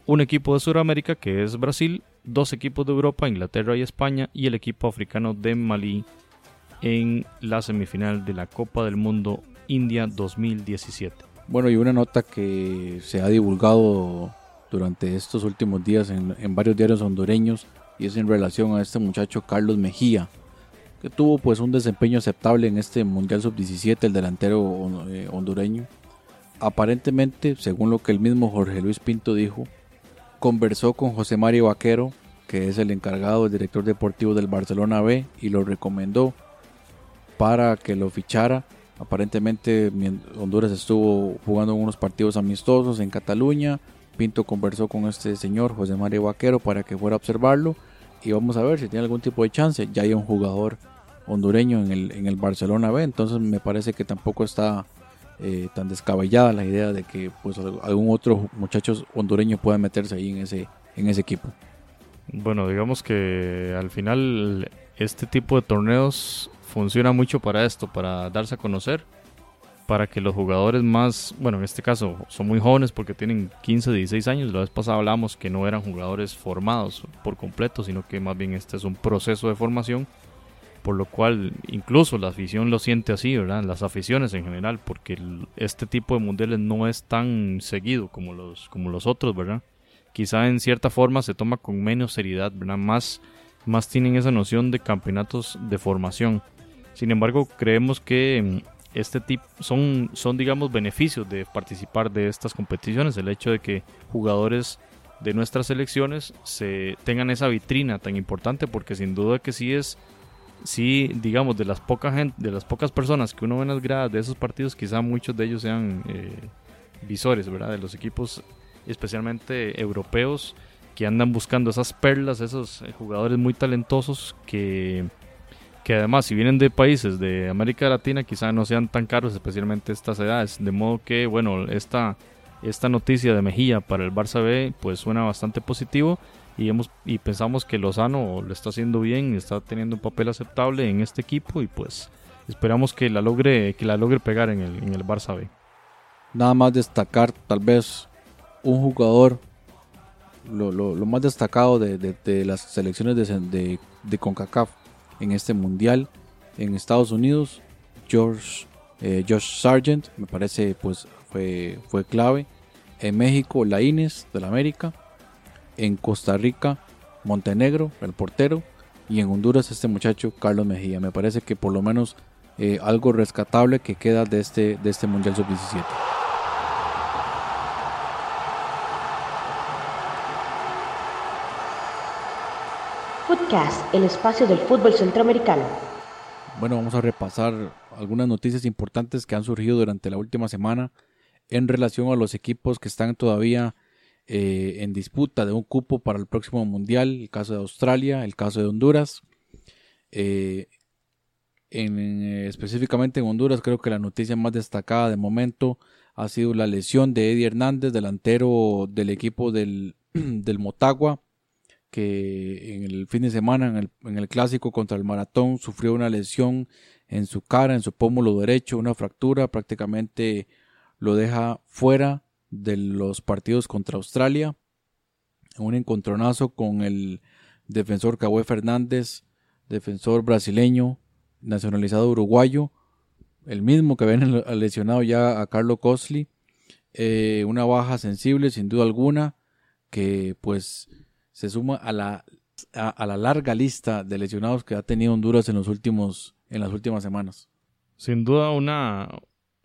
un equipo de Sudamérica, que es Brasil, dos equipos de Europa, Inglaterra y España, y el equipo africano de Malí en la semifinal de la Copa del Mundo India 2017. Bueno, y una nota que se ha divulgado durante estos últimos días en, en varios diarios hondureños y es en relación a este muchacho Carlos Mejía, que tuvo pues un desempeño aceptable en este Mundial Sub-17, el delantero eh, hondureño. Aparentemente, según lo que el mismo Jorge Luis Pinto dijo, conversó con José Mario Vaquero, que es el encargado del director deportivo del Barcelona B, y lo recomendó para que lo fichara. Aparentemente Honduras estuvo jugando unos partidos amistosos en Cataluña. Pinto conversó con este señor José Mario Vaquero para que fuera a observarlo y vamos a ver si tiene algún tipo de chance. Ya hay un jugador hondureño en el, en el Barcelona B, entonces me parece que tampoco está eh, tan descabellada la idea de que pues algún otro muchacho hondureño pueda meterse ahí en ese, en ese equipo. Bueno, digamos que al final este tipo de torneos funciona mucho para esto, para darse a conocer para que los jugadores más, bueno, en este caso son muy jóvenes porque tienen 15, 16 años. La vez pasada hablamos que no eran jugadores formados por completo, sino que más bien este es un proceso de formación, por lo cual incluso la afición lo siente así, ¿verdad? Las aficiones en general, porque este tipo de mundiales no es tan seguido como los, como los otros, ¿verdad? Quizá en cierta forma se toma con menos seriedad, ¿verdad? Más, más tienen esa noción de campeonatos de formación. Sin embargo, creemos que este tipo son, son digamos beneficios de participar de estas competiciones. El hecho de que jugadores de nuestras selecciones se tengan esa vitrina tan importante porque sin duda que sí es sí digamos de las pocas de las pocas personas que uno ve en las gradas de esos partidos quizá muchos de ellos sean eh, visores verdad de los equipos especialmente europeos que andan buscando esas perlas esos eh, jugadores muy talentosos que que además si vienen de países de América Latina quizá no sean tan caros, especialmente estas edades. De modo que, bueno, esta, esta noticia de Mejía para el Barça B pues suena bastante positivo y, hemos, y pensamos que Lozano lo está haciendo bien, está teniendo un papel aceptable en este equipo y pues esperamos que la logre, que la logre pegar en el, en el Barça B. Nada más destacar tal vez un jugador, lo, lo, más destacado de, de, las selecciones de, de CONCACAF en este mundial. En Estados Unidos, George, eh, Josh Sargent, me parece, pues fue, fue clave. En México, la Ines de la América. En Costa Rica, Montenegro, el portero. Y en Honduras, este muchacho, Carlos Mejía. Me parece que por lo menos eh, algo rescatable que queda de este, de este Mundial Sub-17. El espacio del fútbol centroamericano. Bueno, vamos a repasar algunas noticias importantes que han surgido durante la última semana en relación a los equipos que están todavía eh, en disputa de un cupo para el próximo mundial, el caso de Australia, el caso de Honduras. Eh, En, específicamente en Honduras, creo que la noticia más destacada de momento ha sido la lesión de Eddie Hernández, delantero del equipo del Motagua, que en el fin de semana, en el, en el clásico contra el Maratón, sufrió una lesión en su cara, en su pómulo derecho, una fractura, prácticamente lo deja fuera de los partidos contra Australia. Un encontronazo con el defensor Cahué Fernández, defensor brasileño, nacionalizado uruguayo, el mismo que había lesionado ya a Carlo Cosli. Eh, una baja sensible, sin duda alguna, que pues se suma a la, a la larga lista de lesionados que ha tenido Honduras en los últimos en las últimas semanas. Sin duda una,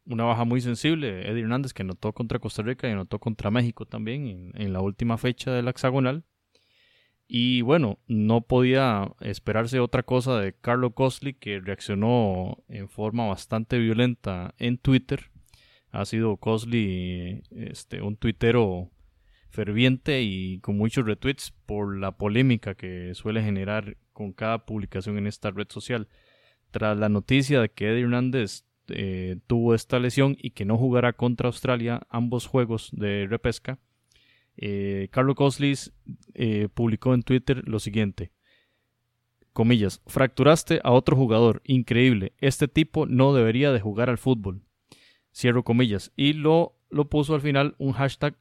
una baja muy sensible. Eddie Hernández que anotó contra Costa Rica y anotó contra México también en, la última fecha del hexagonal. Y bueno, no podía esperarse otra cosa de Carlo Cosli que reaccionó en forma bastante violenta en Twitter. Ha sido Cosli este, un tuitero ferviente y con muchos retweets por la polémica que suele generar con cada publicación en esta red social. Tras la noticia de que Eddie Hernández eh, tuvo esta lesión y que no jugará contra Australia ambos juegos de repesca, eh, Carlos Coslis eh, publicó en Twitter lo siguiente. Comillas, fracturaste a otro jugador, increíble, este tipo no debería de jugar al fútbol. Cierro comillas. Y lo, lo puso al final un hashtag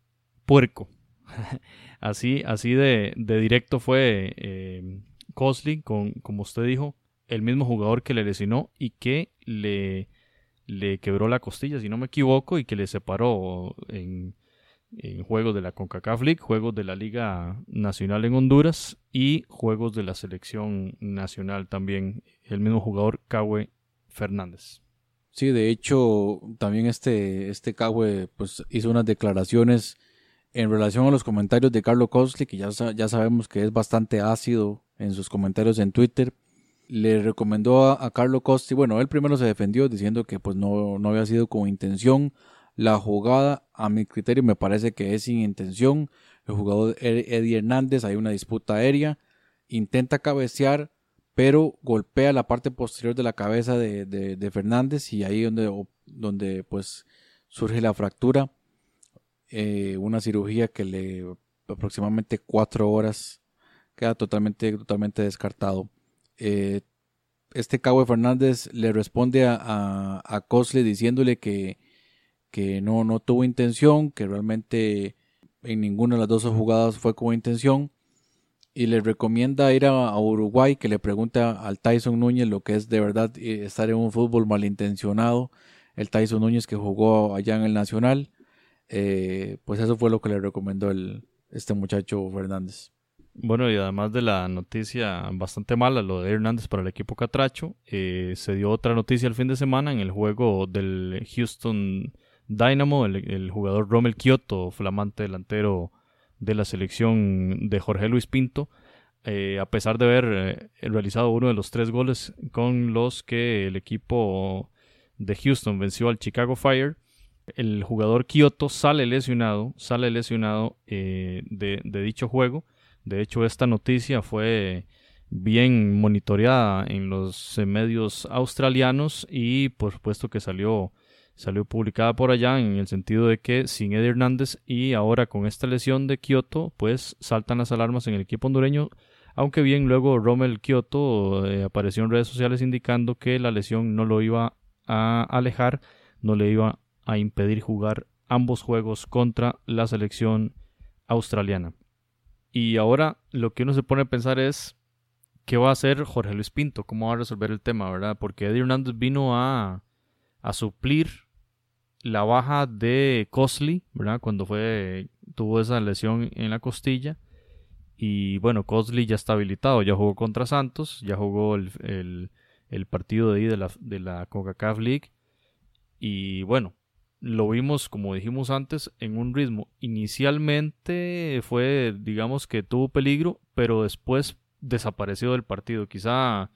puerco. así, así de, directo fue eh, con, como usted dijo, el mismo jugador que le lesionó y que le, le quebró la costilla, si no me equivoco, y que le separó en, en juegos de la CONCACAF League, juegos de la Liga Nacional en Honduras y juegos de la Selección Nacional también, el mismo jugador Cahue Fernández. Sí, de hecho, también este, este Cahue pues, hizo unas declaraciones en relación a los comentarios de Carlos Cosli, que ya, ya sabemos que es bastante ácido en sus comentarios en Twitter, le recomendó a, Carlos Costi, bueno, él primero se defendió diciendo que pues no, no había sido con intención. La jugada, a mi criterio, me parece que es sin intención. El jugador Eddie Hernández, hay una disputa aérea, intenta cabecear, pero golpea la parte posterior de la cabeza de, de, Fernández y ahí donde, donde pues surge la fractura. Eh, una cirugía que le aproximadamente cuatro horas queda totalmente, totalmente descartado. Eh, este Cabo Fernández le responde a, a, Cosle diciéndole que, que no, no tuvo intención, que realmente en ninguna de las dos jugadas fue con intención y le recomienda ir a, Uruguay que le pregunte al Tyson Núñez lo que es de verdad eh, estar en un fútbol malintencionado. El Tyson Núñez que jugó allá en el Nacional, eh, pues eso fue lo que le recomendó el, este muchacho Fernández. Bueno, y además de la noticia bastante mala, lo de Hernández para el equipo Catracho, eh, se dio otra noticia el fin de semana en el juego del Houston Dynamo, el, jugador Rommel Kioto, flamante delantero de la selección de Jorge Luis Pinto, eh, a pesar de haber eh, realizado uno de los tres goles con los que el equipo de Houston venció al Chicago Fire, el jugador Kioto sale lesionado, sale lesionado de dicho juego. De hecho, esta noticia fue bien monitoreada en los medios australianos y por supuesto que salió salió publicada por allá en el sentido de que sin Eddie Hernández y ahora con esta lesión de Kioto pues saltan las alarmas en el equipo hondureño. Aunque bien luego Rommel Kioto eh, apareció en redes sociales indicando que la lesión no lo iba a alejar no le iba a impedir jugar ambos juegos contra la selección australiana y ahora lo que uno se pone a pensar es qué va a hacer Jorge Luis Pinto, cómo va a resolver el tema, ¿verdad? Porque Eddie Hernández vino a, a suplir la baja de Cosley, ¿verdad? Cuando fue tuvo esa lesión en la costilla. Y bueno, Cosley ya está habilitado, ya jugó contra Santos, ya jugó el, el, partido de ahí de la, de la League. Y bueno, lo vimos, como dijimos antes, en un ritmo. Inicialmente fue, digamos que tuvo peligro, pero después desapareció del partido. Quizá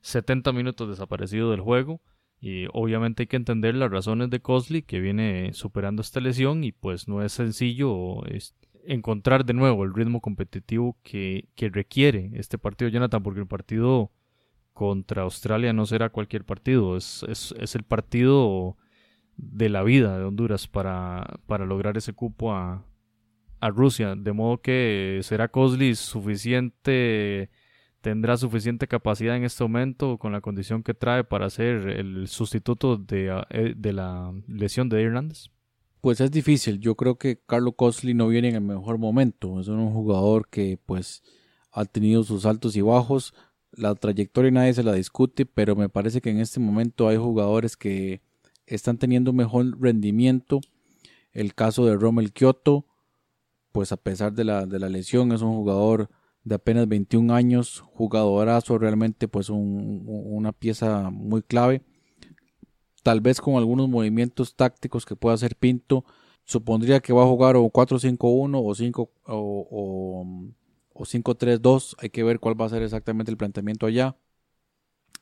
70 minutos desaparecido del juego. Y obviamente hay que entender las razones de Cosley que viene superando esta lesión y pues no es sencillo encontrar de nuevo el ritmo competitivo que, que requiere este partido Jonathan porque el partido contra Australia no será cualquier partido, es, es, el partido de la vida de Honduras para, para lograr ese cupo a, a Rusia, de modo que será Cosley suficiente tendrá suficiente capacidad en este momento con la condición que trae para ser el sustituto de, eh, de la lesión de Hernández? Pues es difícil. Yo creo que Carlos Cosley no viene en el mejor momento. Es un jugador que pues ha tenido sus altos y bajos. La trayectoria nadie se la discute, pero me parece que en este momento hay jugadores que están teniendo mejor rendimiento. El caso de Rommel Kioto, pues a pesar de la, de la lesión, es un jugador de apenas 21 años, jugadorazo, realmente pues una pieza muy clave. Tal vez con algunos movimientos tácticos que pueda hacer Pinto, supondría que va a jugar o 4-5-1 o 5 o, o, 5-3-2, hay que ver cuál va a ser exactamente el planteamiento allá.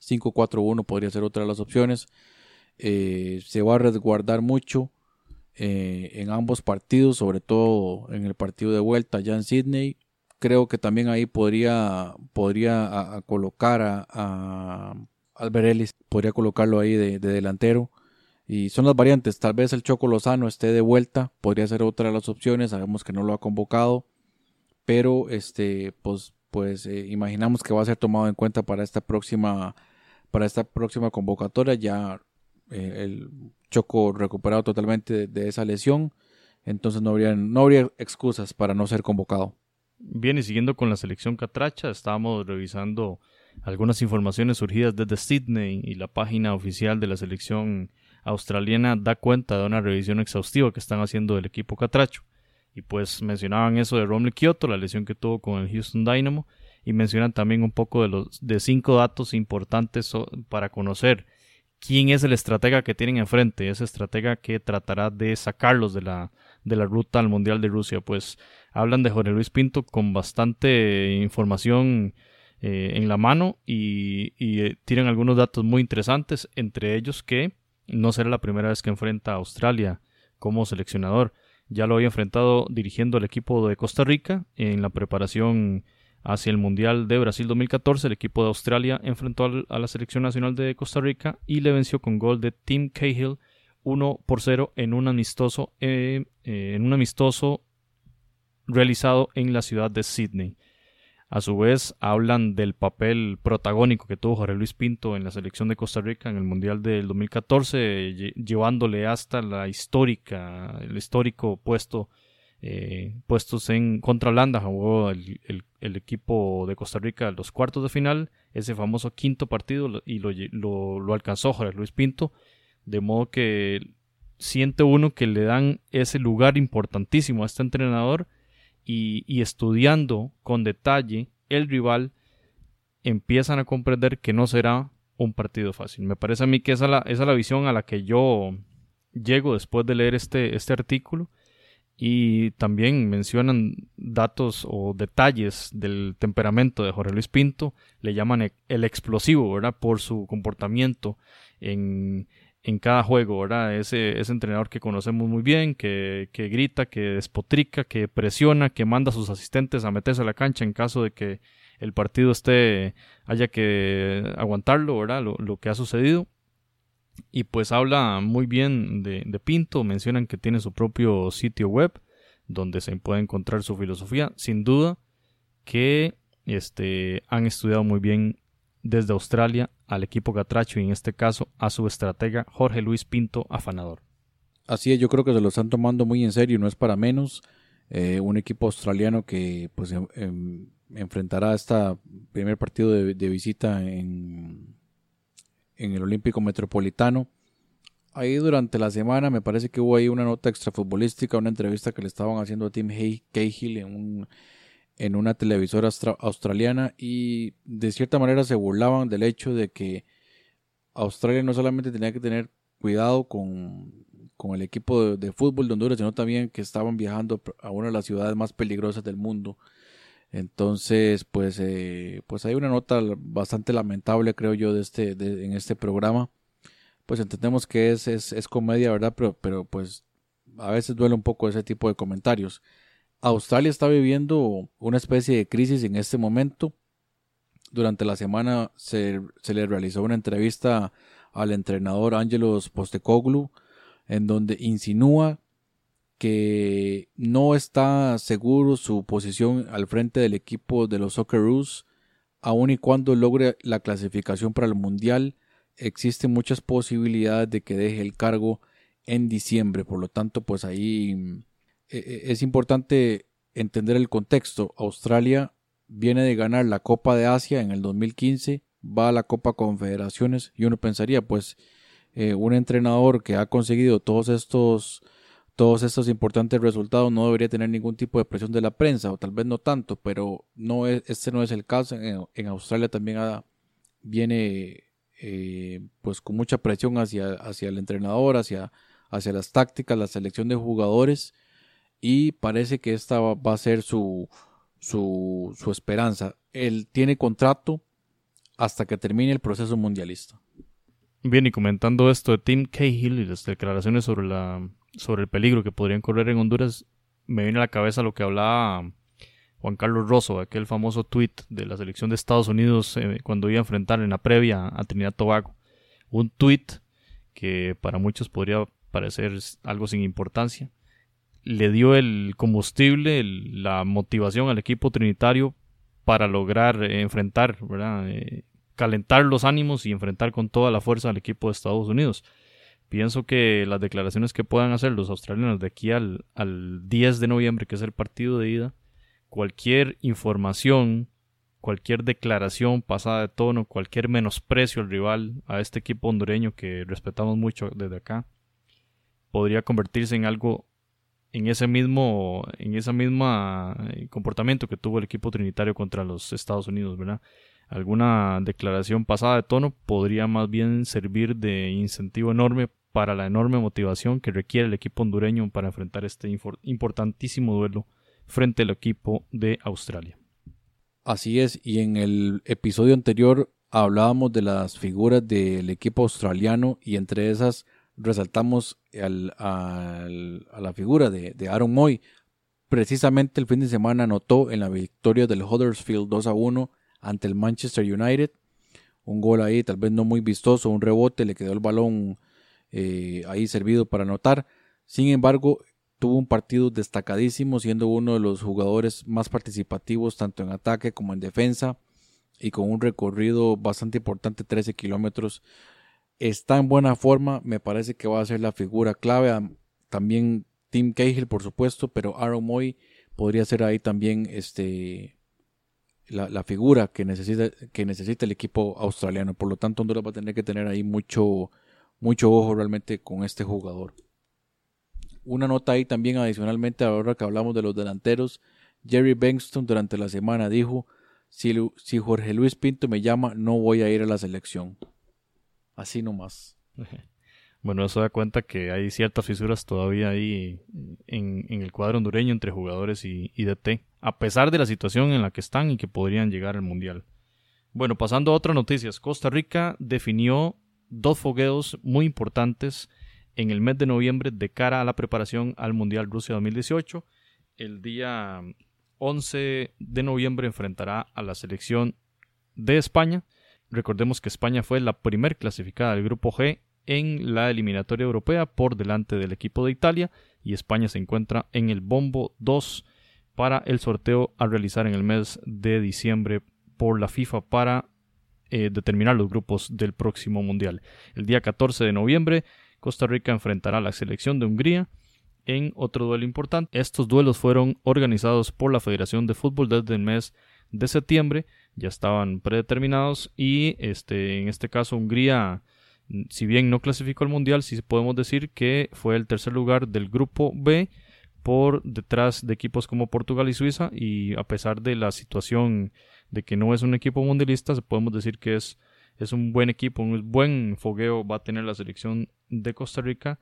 5-4-1 podría ser otra de las opciones. Eh, se va a resguardar mucho eh, en ambos partidos, sobre todo en el partido de vuelta allá en Sydney creo que también ahí podría, podría colocar a, a podría colocarlo ahí de, delantero. Y son las variantes, tal vez el Choco Lozano esté de vuelta, podría ser otra de las opciones, sabemos que no lo ha convocado, pero este, pues, pues eh, imaginamos que va a ser tomado en cuenta para esta próxima, para esta próxima convocatoria, ya eh, el Choco recuperado totalmente de, esa lesión, entonces no habría, no habría excusas para no ser convocado. Bien, y siguiendo con la selección catracha, estábamos revisando algunas informaciones surgidas desde Sydney y la página oficial de la selección australiana da cuenta de una revisión exhaustiva que están haciendo del equipo catracho. Y pues mencionaban eso de Romley Kyoto, la lesión que tuvo con el Houston Dynamo, y mencionan también un poco de los de cinco datos importantes para conocer quién es el estratega que tienen enfrente, ese estratega que tratará de sacarlos de la, de la ruta al Mundial de Rusia. Pues hablan de Jorge Luis Pinto con bastante información eh, en la mano y, eh, tienen algunos datos muy interesantes, entre ellos que no será la primera vez que enfrenta a Australia como seleccionador. Ya lo había enfrentado dirigiendo el equipo de Costa Rica en la preparación hacia el Mundial de Brasil 2014. El equipo de Australia enfrentó a la selección nacional de Costa Rica y le venció con gol de Tim Cahill 1 por 0 en un amistoso, eh, en un amistoso realizado en la ciudad de Sydney. A su vez, hablan del papel protagónico que tuvo Jorge Luis Pinto en la selección de Costa Rica en el Mundial del 2014, llevándole hasta la histórica, el histórico puesto, eh, puestos en contra Holanda, jugó el, equipo de Costa Rica en los cuartos de final, ese famoso quinto partido, y lo, lo, alcanzó Jorge Luis Pinto, de modo que siente uno que le dan ese lugar importantísimo a este entrenador y, estudiando con detalle el rival, empiezan a comprender que no será un partido fácil. Me parece a mí que esa es la, esa es la visión a la que yo llego después de leer este, este artículo. Y también mencionan datos o detalles del temperamento de Jorge Luis Pinto. Le llaman e, el explosivo, ¿verdad? Por su comportamiento en, en cada juego, ¿verdad? Ese, ese entrenador que conocemos muy bien, que, que, grita, que despotrica, que presiona, que manda a sus asistentes a meterse a la cancha en caso de que el partido esté, haya que aguantarlo, ¿verdad? Lo, lo que ha sucedido. Y pues habla muy bien de, de, Pinto, mencionan que tiene su propio sitio web donde se puede encontrar su filosofía. Sin duda que este, han estudiado muy bien desde Australia al equipo Catracho y en este caso a su estratega Jorge Luis Pinto Afanador. Así es, yo creo que se lo están tomando muy en serio, no es para menos. Eh, un equipo australiano que pues em, em, enfrentará este primer partido de, visita en, en el Olímpico Metropolitano. Ahí durante la semana me parece que hubo ahí una nota extrafutbolística, una entrevista que le estaban haciendo a Tim Cahill en un en una televisora australiana y de cierta manera se burlaban del hecho de que Australia no solamente tenía que tener cuidado con, el equipo de, fútbol de Honduras, sino también que estaban viajando a una de las ciudades más peligrosas del mundo. Entonces, pues, eh, pues hay una nota bastante lamentable, creo yo, de este, en este programa. Pues entendemos que es, es, es comedia, ¿verdad? Pero, pero pues a veces duele un poco ese tipo de comentarios. Australia está viviendo una especie de crisis en este momento. durante la semana se, se le realizó una entrevista al entrenador Ángelos Postecoglu en donde insinúa que no está seguro su posición al frente del equipo de los Socceroos, aun y cuando logre la clasificación para el Mundial, existen muchas posibilidades de que deje el cargo en diciembre. Por lo tanto, pues ahí e, e, es importante entender el contexto. Australia viene de ganar la Copa de Asia en el 2015, va a la Copa Confederaciones y uno pensaría, pues, eh, un entrenador que ha conseguido todos estos todos estos importantes resultados no debería tener ningún tipo de presión de la prensa, o tal vez no tanto, pero no es, este no es el caso. En, Australia también viene eh, pues con mucha presión hacia, hacia el entrenador, hacia, hacia las tácticas, la selección de jugadores, y parece que esta va, a ser su, su, su esperanza. Él tiene contrato hasta que termine el proceso mundialista. Bien, y comentando esto de Tim Cahill y las declaraciones sobre la sobre el peligro que podrían correr en Honduras, me viene a la cabeza lo que hablaba Juan Carlos Rosso, aquel famoso tweet de la selección de Estados Unidos eh, cuando iba a enfrentar en la previa a Trinidad Tobago. Un tweet que para muchos podría parecer algo sin importancia. Le dio el combustible, la motivación al equipo trinitario para lograr eh, enfrentar, eh, calentar los ánimos y enfrentar con toda la fuerza al equipo de Estados Unidos. Pienso que las declaraciones que puedan hacer los australianos de aquí al, al 10 de noviembre, que es el partido de ida, cualquier información, cualquier declaración pasada de tono, cualquier menosprecio al rival, a este equipo hondureño que respetamos mucho desde acá, podría convertirse en algo en ese mismo en ese mismo eh, comportamiento que tuvo el equipo trinitario contra los Estados Unidos, ¿verdad? Alguna declaración pasada de tono podría más bien servir de incentivo enorme para la enorme motivación que requiere el equipo hondureño para enfrentar este importantísimo duelo frente al equipo de Australia. Así es, y en el episodio anterior hablábamos de las figuras del equipo australiano y entre esas resaltamos al, a la figura de, de, Aaron Moy. Precisamente el fin de semana anotó en la victoria del Huddersfield 2 a 1 ante el Manchester United. Un gol ahí, tal vez no muy vistoso, un rebote, le quedó el balón eh, ahí servido para anotar. Sin embargo, tuvo un partido destacadísimo, siendo uno de los jugadores más participativos tanto en ataque como en defensa y con un recorrido bastante importante, 13 kilómetros. Está en buena forma, me parece que va a ser la figura clave. También Tim Cahill, por supuesto, pero Aaron Moy podría ser ahí también este, la, la, figura que necesita, que necesita el equipo australiano. Por lo tanto, Honduras va a tener que tener ahí mucho, mucho ojo realmente con este jugador. Una nota ahí también adicionalmente ahora que hablamos de los delanteros, Jerry Bengston durante la semana dijo, si, si Jorge Luis Pinto me llama no voy a ir a la selección. Así nomás. Bueno, eso da cuenta que hay ciertas fisuras todavía ahí en, el cuadro hondureño entre jugadores y, y DT, a pesar de la situación en la que están y que podrían llegar al Mundial. Bueno, pasando a otras noticias, Costa Rica definió dos fogueos muy importantes en el mes de noviembre de cara a la preparación al Mundial Rusia 2018. El día 11 de noviembre enfrentará a la selección de España. Recordemos que España fue la primer clasificada del grupo G en la eliminatoria europea por delante del equipo de Italia y España se encuentra en el bombo 2 para el sorteo a realizar en el mes de diciembre por la FIFA para eh, determinar los grupos del próximo Mundial. El día 14 de noviembre, Costa Rica enfrentará a la selección de Hungría en otro duelo importante. Estos duelos fueron organizados por la Federación de Fútbol desde el mes de septiembre, ya estaban predeterminados y este, en este caso Hungría, si bien no clasificó al Mundial, sí podemos decir que fue el tercer lugar del grupo B por detrás de equipos como Portugal y Suiza y a pesar de la situación de que no es un equipo mundialista, podemos decir que es, es un buen equipo, un buen fogueo va a tener la selección de Costa Rica,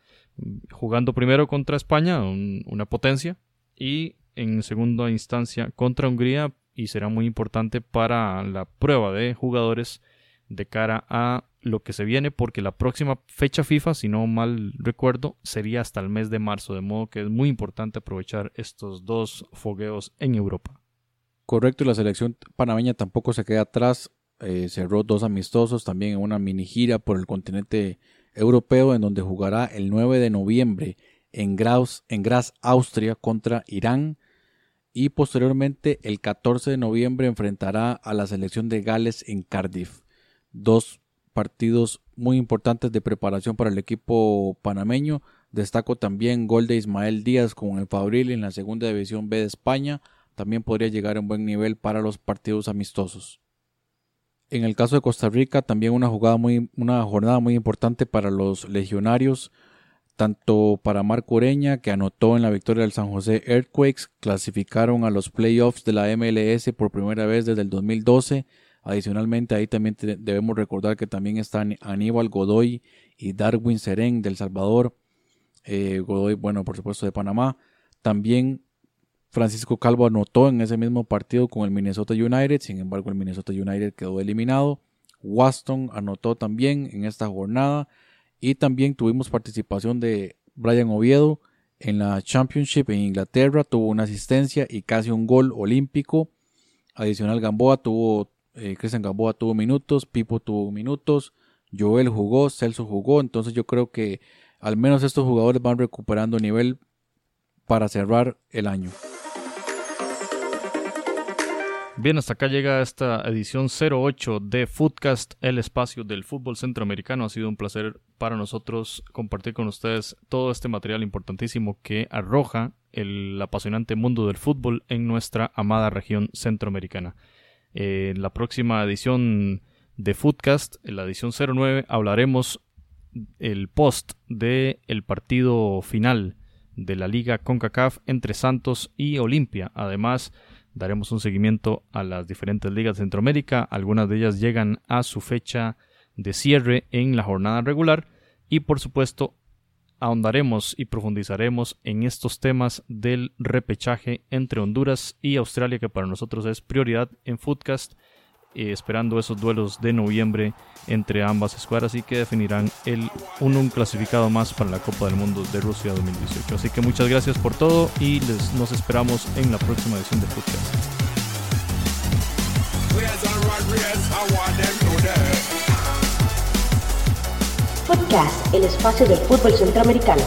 jugando primero contra España, una potencia, y en segunda instancia contra Hungría, y será muy importante para la prueba de jugadores de cara a lo que se viene, porque la próxima fecha FIFA, si no mal recuerdo, sería hasta el mes de marzo, de modo que es muy importante aprovechar estos dos fogueos en Europa. Correcto, y la selección panameña tampoco se queda atrás. eh, cerró dos amistosos también en una mini gira por el continente europeo en donde jugará el 9 de noviembre en Graz, en Graz, Austria contra Irán y posteriormente el 14 de noviembre enfrentará a la selección de Gales en Cardiff. Dos partidos muy importantes de preparación para el equipo panameño. Destaco también gol de Ismael Díaz con el Fabril en la segunda división B de España. También podría llegar a un buen nivel para los partidos amistosos. En el caso de Costa Rica, también una, jugada muy, una jornada muy importante para los legionarios, tanto para Marco Ureña, que anotó en la victoria del San José Earthquakes, clasificaron a los playoffs de la MLS por primera vez desde el 2012. Adicionalmente, ahí también debemos recordar que también están Aníbal Godoy y Darwin Serén del Salvador. Eh, Godoy, bueno, por supuesto, de Panamá. También Francisco Calvo anotó en ese mismo partido con el Minnesota United, sin embargo el Minnesota United quedó eliminado. Waston anotó también en esta jornada y también tuvimos participación de Brian Oviedo en la Championship en Inglaterra, tuvo una asistencia y casi un gol olímpico. Adicional Gamboa tuvo, eh, Cristian Gamboa tuvo minutos, Pipo tuvo minutos, Joel jugó, Celso jugó, entonces yo creo que al menos estos jugadores van recuperando nivel para cerrar el año. Bien, hasta acá llega esta edición 08 de Footcast, el espacio del fútbol centroamericano. Ha sido un placer para nosotros compartir con ustedes todo este material importantísimo que arroja el apasionante mundo del fútbol en nuestra amada región centroamericana. en la próxima edición de Footcast, en la edición 09, hablaremos el post del el partido final de la liga CONCACAF entre Santos y Olimpia. Además, daremos un seguimiento a las diferentes ligas de Centroamérica. Algunas de ellas llegan a su fecha de cierre en la jornada regular y por supuesto ahondaremos y profundizaremos en estos temas del repechaje entre Honduras y Australia que para nosotros es prioridad en Footcast eh, esperando esos duelos de noviembre entre ambas escuadras y que definirán el un, clasificado más para la Copa del Mundo de Rusia 2018. Así que muchas gracias por todo y les, nos esperamos en la próxima edición de Podcast. Podcast, el espacio del fútbol centroamericano.